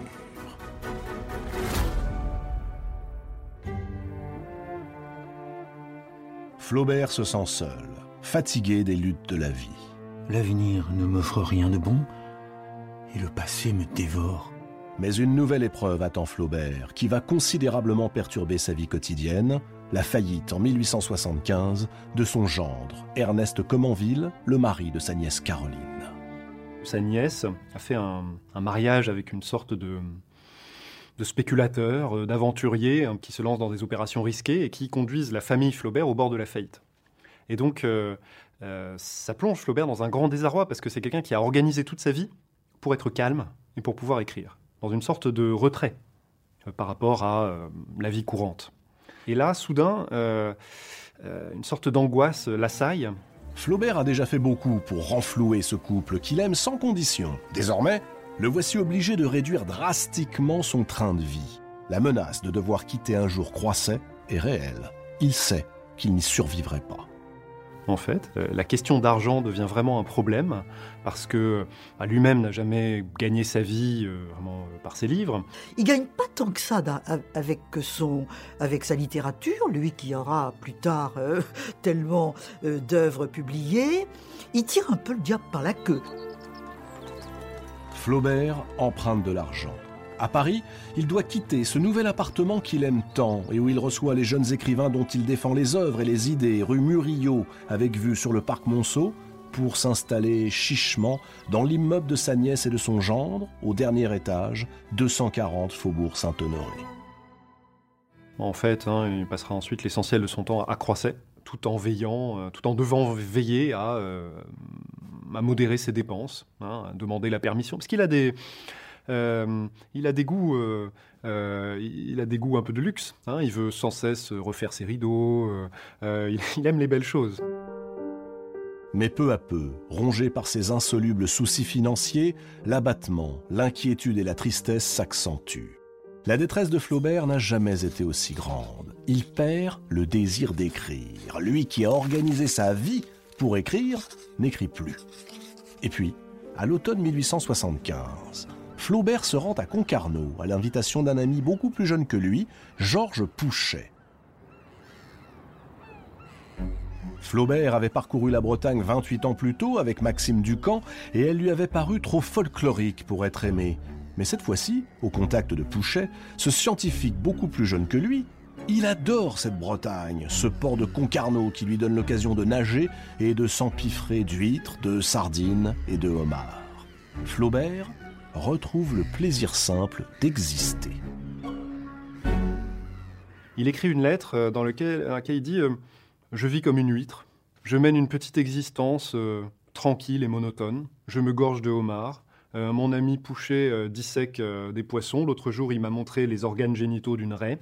Flaubert se sent seul, fatigué des luttes de la vie. L'avenir ne m'offre rien de bon et le passé me dévore. Mais une nouvelle épreuve attend Flaubert, qui va considérablement perturber sa vie quotidienne, la faillite en 1875 de son gendre, Ernest Comenville, le mari de sa nièce Caroline. Sa nièce a fait un, un mariage avec une sorte de, de spéculateurs, euh, d'aventuriers hein, qui se lancent dans des opérations risquées et qui conduisent la famille Flaubert au bord de la faillite. Et donc, euh, euh, ça plonge Flaubert dans un grand désarroi parce que c'est quelqu'un qui a organisé toute sa vie pour être calme et pour pouvoir écrire, dans une sorte de retrait par rapport à la vie courante. Et là, soudain, une sorte d'angoisse l'assaille. Flaubert a déjà fait beaucoup pour renflouer ce couple qu'il aime sans condition. Désormais, le voici obligé de réduire drastiquement son train de vie. La menace de devoir quitter un jour croissait est réelle. Il sait qu'il n'y survivrait pas. En fait, euh, la question d'argent devient vraiment un problème parce que bah, lui-même n'a jamais gagné sa vie euh, vraiment euh, par ses livres. Il gagne pas tant que ça avec son, avec sa littérature, lui qui aura plus tard tellement d'œuvres publiées. Il tire un peu le diable par la queue. Flaubert emprunte de l'argent. À Paris, il doit quitter ce nouvel appartement qu'il aime tant et où il reçoit les jeunes écrivains dont il défend les œuvres et les idées, rue Murillo, avec vue sur le parc Monceau, pour s'installer chichement dans l'immeuble de sa nièce et de son gendre, au dernier étage, 240 Faubourg Saint-Honoré. En fait, hein, il passera ensuite l'essentiel de son temps à Croisset, tout en veillant, euh, tout en devant veiller à euh, modérer ses dépenses, hein, à demander la permission, parce qu'il a des, euh, il a des goûts, euh, euh, il a des goûts un peu de luxe. Hein. il veut sans cesse refaire ses rideaux. il, aime les belles choses. Mais peu à peu, rongé par ses insolubles soucis financiers, l'abattement, l'inquiétude et la tristesse s'accentuent. La détresse de Flaubert n'a jamais été aussi grande. Il perd le désir d'écrire. Lui qui a organisé sa vie pour écrire, n'écrit plus. Et puis, à l'automne 1875, Flaubert se rend à Concarneau à l'invitation d'un ami beaucoup plus jeune que lui, Georges Pouchet. Flaubert avait parcouru la Bretagne 28 ans plus tôt avec Maxime Ducamp et elle lui avait paru trop folklorique pour être aimée. Mais cette fois-ci, au contact de Pouchet, ce scientifique beaucoup plus jeune que lui il adore cette Bretagne, ce port de Concarneau qui lui donne l'occasion de nager et de s'empiffrer d'huîtres, de sardines et de homards. Flaubert retrouve le plaisir simple d'exister. Il écrit une lettre euh, dans laquelle, il dit euh, Je vis comme une huître, je mène une petite existence euh, tranquille et monotone, je me gorge de homards, mon ami Pouchet dissèque des poissons. L'autre jour, il m'a montré les organes génitaux d'une raie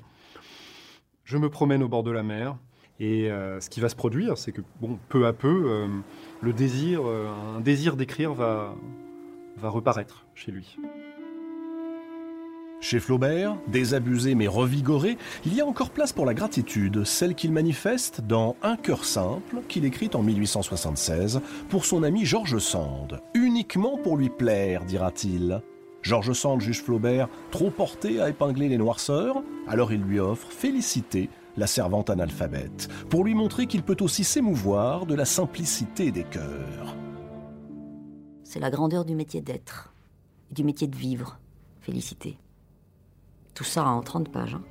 je me promène au bord de la mer. Et euh, ce qui va se produire, c'est que bon, peu à peu, euh, le désir, euh, un désir d'écrire va, va reparaître chez lui. Chez Flaubert, désabusé mais revigoré, il y a encore place pour la gratitude, celle qu'il manifeste dans Un cœur simple, qu'il écrit en 1876 pour son ami Georges Sand. Uniquement pour lui plaire, dira-t-il. Georges Sand juge Flaubert trop porté à épingler les noirceurs, alors il lui offre Félicité, la servante analphabète, pour lui montrer qu'il peut aussi s'émouvoir de la simplicité des cœurs. C'est la grandeur du métier d'être, du métier de vivre, Félicité. Tout ça en 30 pages. Hein.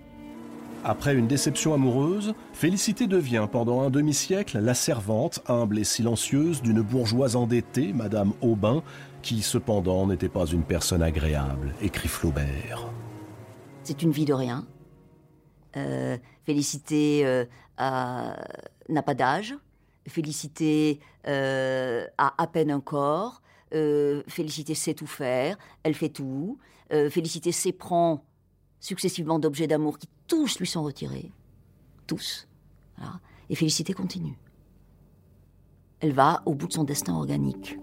Après une déception amoureuse, Félicité devient pendant un demi-siècle la servante humble et silencieuse d'une bourgeoise endettée, Madame Aubin, qui cependant n'était pas une personne agréable, écrit Flaubert. C'est une vie de rien. Euh, Félicité euh, n'a pas d'âge. Félicité euh, a à peine un corps. Félicité sait tout faire. Elle fait tout. Félicité s'éprend successivement d'objets d'amour qui tous lui sont retirés. Tous. Et Félicité continue. Elle va au bout de son destin organique.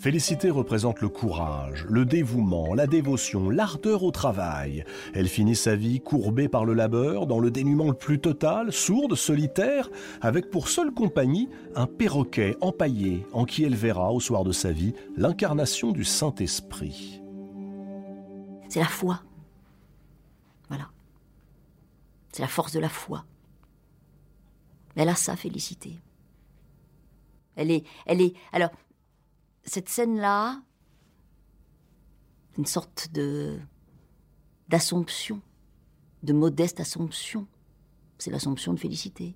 Félicité représente le courage, le dévouement, la dévotion, l'ardeur au travail. Elle finit sa vie courbée par le labeur, dans le dénuement le plus total, sourde, solitaire, avec pour seule compagnie un perroquet empaillé en qui elle verra, au soir de sa vie, l'incarnation du Saint-Esprit. C'est la foi. Voilà. C'est la force de la foi. Elle a sa félicité. Elle est, elle est. Alors, cette scène-là, une sorte de d'assomption, de modeste assomption. C'est l'assomption de félicité.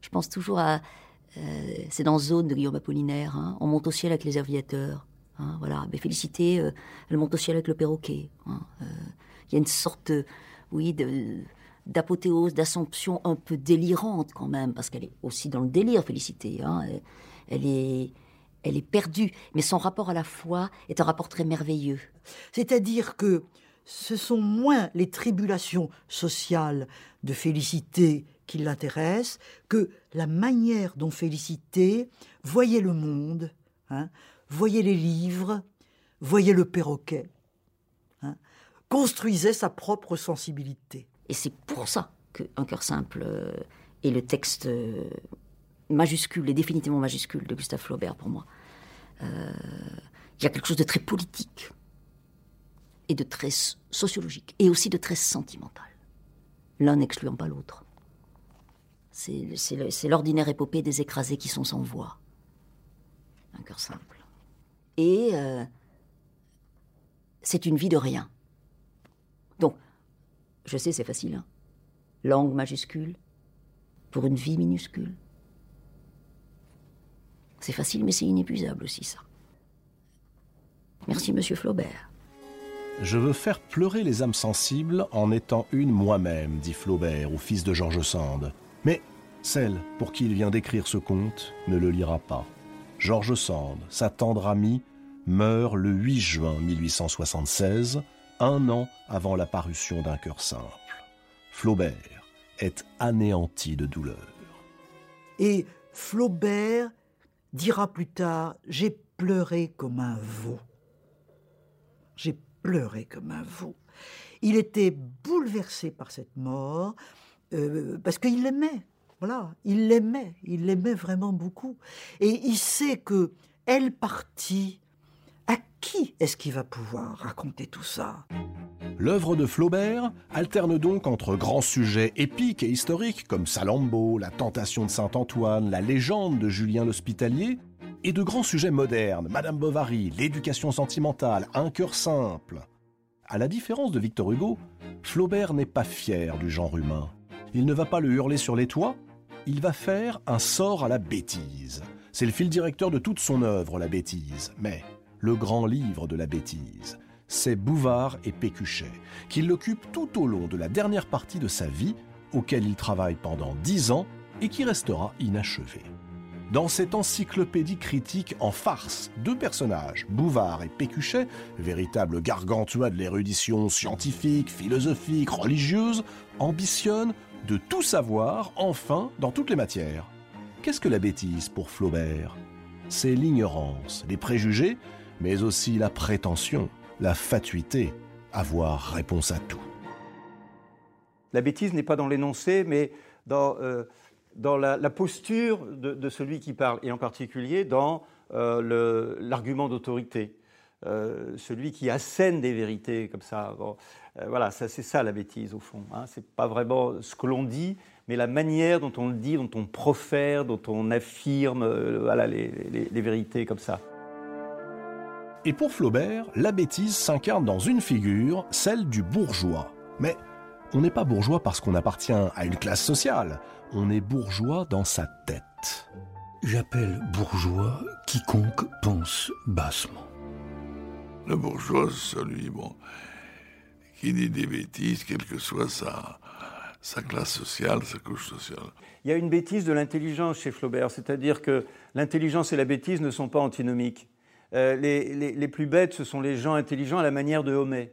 Je pense toujours à. euh, c'est dans Zone de Guillaume Apollinaire. hein. On monte au ciel avec les aviateurs. hein, voilà. Mais Félicité, euh, elle monte au ciel avec le perroquet. hein. Euh, Il y a une sorte, oui, d'apothéose, d'assomption un peu délirante quand même, parce qu'elle est aussi dans le délire, Félicité. elle est, elle est perdue, mais son rapport à la foi est un rapport très merveilleux. C'est-à-dire que ce sont moins les tribulations sociales de Félicité qui l'intéressent que la manière dont Félicité voyait le monde, hein, voyait les livres, voyait le perroquet, hein, construisait sa propre sensibilité. Et c'est pour ça qu'un cœur simple euh, est le texte euh, majuscule et définitivement majuscule de Gustave Flaubert pour moi. Euh, Il y a quelque chose de très politique et de très sociologique et aussi de très sentimental. L'un n'excluant pas l'autre. C'est l'ordinaire épopée des écrasés qui sont sans voix. Un cœur simple. Et euh, c'est une vie de rien. Donc, je sais, c'est facile. Hein. Langue majuscule pour une vie minuscule. C'est facile, mais c'est inépuisable aussi, ça. Merci, monsieur Flaubert. Je veux faire pleurer les âmes sensibles en étant une moi-même, dit Flaubert au fils de George Sand. Mais celle pour qui il vient d'écrire ce conte ne le lira pas. George Sand, sa tendre amie, meurt le 8 juin 1876, un an avant la parution d'un cœur simple. Flaubert est anéanti de douleur. Et Flaubert dira plus tard J'ai pleuré comme un veau. J'ai pleuré comme un veau. Il était bouleversé par cette mort euh, parce qu'il l'aimait. Voilà, il l'aimait, il l'aimait vraiment beaucoup. Et il sait que elle partie, à qui est-ce qu'il va pouvoir raconter tout ça? L'œuvre de Flaubert alterne donc entre grands sujets épiques et historiques comme Salammbô, la tentation de Saint-Antoine, la légende de Julien l'Hospitalier, et de grands sujets modernes, Madame Bovary, l'éducation sentimentale, un cœur simple. À la différence de Victor Hugo, Flaubert n'est pas fier du genre humain. Il ne va pas le hurler sur les toits, il va faire un sort à la bêtise. C'est le fil directeur de toute son œuvre, la bêtise. Mais le grand livre de la bêtise, c'est Bouvard et Pécuchet, qui l'occupent tout au long de la dernière partie de sa vie, auquel il travaille pendant dix ans et qui restera inachevé. Dans cette encyclopédie critique en farce, deux personnages, Bouvard et Pécuchet, véritables gargantua de l'érudition scientifique, philosophique, religieuse, ambitionnent de tout savoir, enfin, dans toutes les matières. Qu'est-ce que la bêtise pour Flaubert? C'est l'ignorance, les préjugés, mais aussi la prétention, la fatuité, avoir réponse à tout. La bêtise n'est pas dans l'énoncé, mais dans, euh, dans la, posture de, celui qui parle, et en particulier dans euh, l'argument d'autorité. Euh, celui qui assène des vérités comme ça. Voilà, ça, c'est ça la bêtise au fond. Hein. C'est pas vraiment ce que l'on dit, mais la manière dont on le dit, dont on profère, dont on affirme les vérités comme ça. Et pour Flaubert, la bêtise s'incarne dans une figure, celle du bourgeois. Mais on n'est pas bourgeois parce qu'on appartient à une classe sociale, on est bourgeois dans sa tête. J'appelle bourgeois quiconque pense bassement. Le bourgeois, c'est celui, bon, qui dit des bêtises, quelle que soit sa, sa classe sociale, sa couche sociale. Il y a une bêtise de l'intelligence chez Flaubert, c'est-à-dire que l'intelligence et la bêtise ne sont pas antinomiques. Euh, les, les- les plus bêtes, ce sont les gens intelligents à la manière de Homais.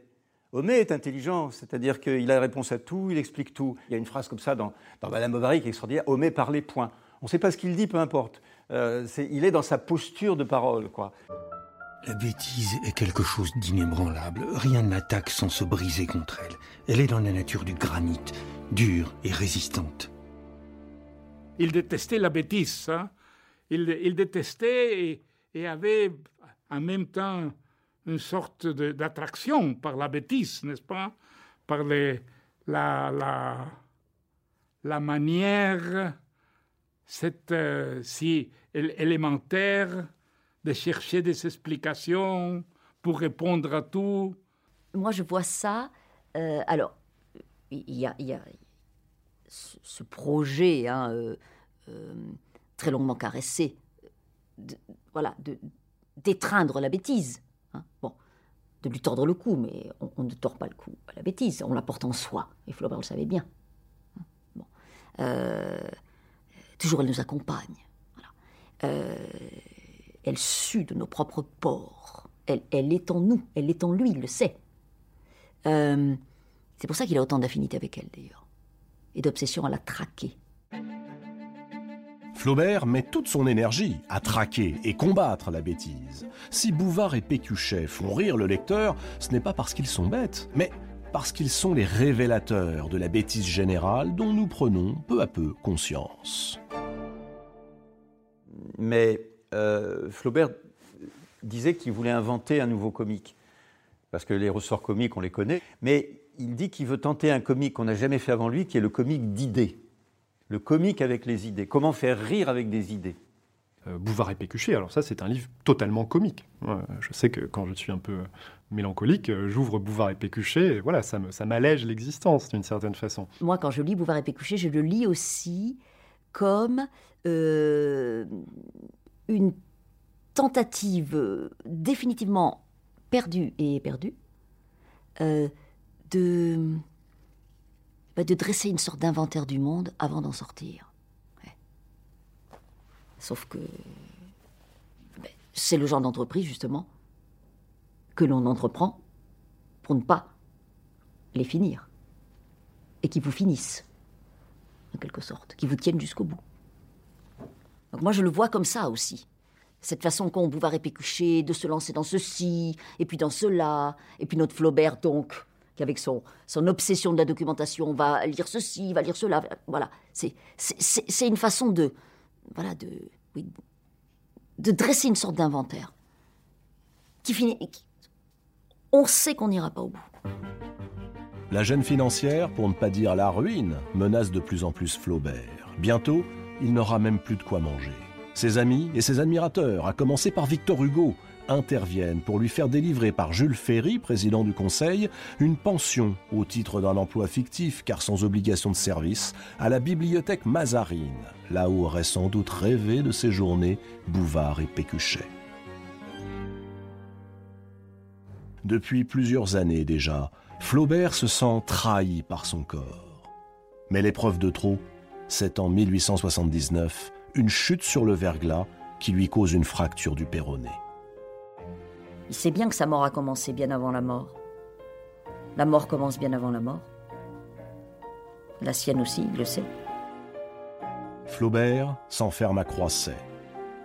Homais est intelligent, c'est-à-dire qu'il a la réponse à tout, il explique tout. Il y a une phrase comme ça dans, dans Madame Bovary qui est extraordinaire Homais parlait point. On ne sait pas ce qu'il dit, peu importe. Euh, il est dans sa posture de parole, quoi. La bêtise est quelque chose d'inébranlable. Rien ne l'attaque sans se briser contre elle. Elle est dans la nature du granit, dure et résistante. Il détestait la bêtise. hein. Il, il détestait et, et avait en même temps une sorte d'attraction par la bêtise, n'est-ce pas? Par les- la, la, manière, cette, euh, si él- élémentaire, de chercher des explications pour répondre à tout. Moi, je vois ça. euh, alors, il y a, ce, projet hein, euh, très longuement caressé, de, voilà, de d'étreindre la bêtise. hein. Bon, de lui tordre le cou, mais on, ne tord pas le cou à la bêtise, on la porte en soi. Et Flaubert le savait bien. Hein. Bon. Euh, toujours, elle nous accompagne. Euh, elle sue de nos propres pores. Elle, elle est en nous, elle est en lui, il le sait. Euh, c'est pour ça qu'il a autant d'affinité avec elle, d'ailleurs. Et d'obsession à la traquer. Flaubert met toute son énergie à traquer et combattre la bêtise. Si Bouvard et Pécuchet font rire le lecteur, ce n'est pas parce qu'ils sont bêtes, mais parce qu'ils sont les révélateurs de la bêtise générale dont nous prenons peu à peu conscience. Mais euh, Flaubert disait qu'il voulait inventer un nouveau comique. Parce que les ressorts comiques, on les connaît. Mais il dit qu'il veut tenter un comique qu'on n'a jamais fait avant lui, qui est le comique d'idées. Le comique avec les idées. Comment faire rire avec des idées Euh, Bouvard et Pécuchet, alors ça c'est un livre totalement comique. Ouais, je sais que quand je suis un peu mélancolique, euh, j'ouvre Bouvard et Pécuchet, et voilà, ça me- ça m'allège l'existence d'une certaine façon. Moi, quand je lis Bouvard et Pécuchet, je le lis aussi comme euh, une tentative euh, définitivement perdue et perdue euh, de, de dresser une sorte d'inventaire du monde avant d'en sortir. Sauf que ben, c'est le genre d'entreprise, justement, que l'on entreprend pour ne pas les finir et qui vous finissent, en quelque sorte, qui vous tiennent jusqu'au bout. Donc moi, je le vois comme ça aussi. Cette façon qu'ont Bouvard et Pécuchet de se lancer dans ceci, et puis dans cela, et puis notre Flaubert, donc, qui avec son, obsession de la documentation va lire ceci, va lire cela, voilà. C'est, une façon de, voilà, de, dresser une sorte d'inventaire. Qui finit, on sait qu'on n'ira pas au bout. La jeune financière, pour ne pas dire la ruine, menace de plus en plus Flaubert. Bientôt, il n'aura même plus de quoi manger. Ses amis et ses admirateurs, à commencer par Victor Hugo, interviennent pour lui faire délivrer par Jules Ferry, président du Conseil, une pension au titre d'un emploi fictif car sans obligation de service à la bibliothèque Mazarine, là où aurait sans doute rêvé de séjourner Bouvard et Pécuchet. Depuis plusieurs années déjà, Flaubert se sent trahi par son corps. Mais l'épreuve de trop, c'est en 1879 une chute sur le verglas qui lui cause une fracture du péroné. Il sait bien que sa mort a commencé bien avant la mort. La mort commence bien avant la mort. La sienne aussi, il le sait. Flaubert s'enferme à Croisset.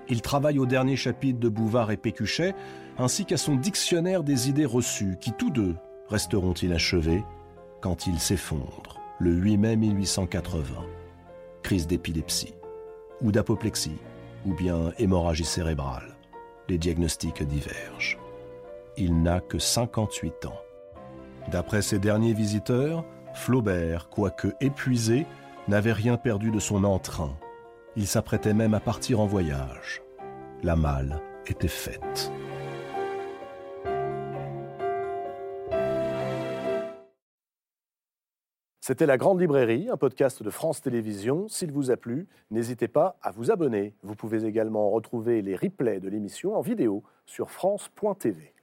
Il travaille au dernier chapitre de Bouvard et Pécuchet, ainsi qu'à son dictionnaire des idées reçues, qui tous deux resteront inachevés quand il s'effondre le 8 mai 1880. Crise d'épilepsie, ou d'apoplexie, ou bien hémorragie cérébrale. Les diagnostics divergent. Il n'a que 58 ans. D'après ses derniers visiteurs, Flaubert, quoique épuisé, n'avait rien perdu de son entrain. Il s'apprêtait même à partir en voyage. La malle était faite. C'était La Grande Librairie, un podcast de France Télévisions. S'il vous a plu, n'hésitez pas à vous abonner. Vous pouvez également retrouver les replays de l'émission en vidéo sur France.tv.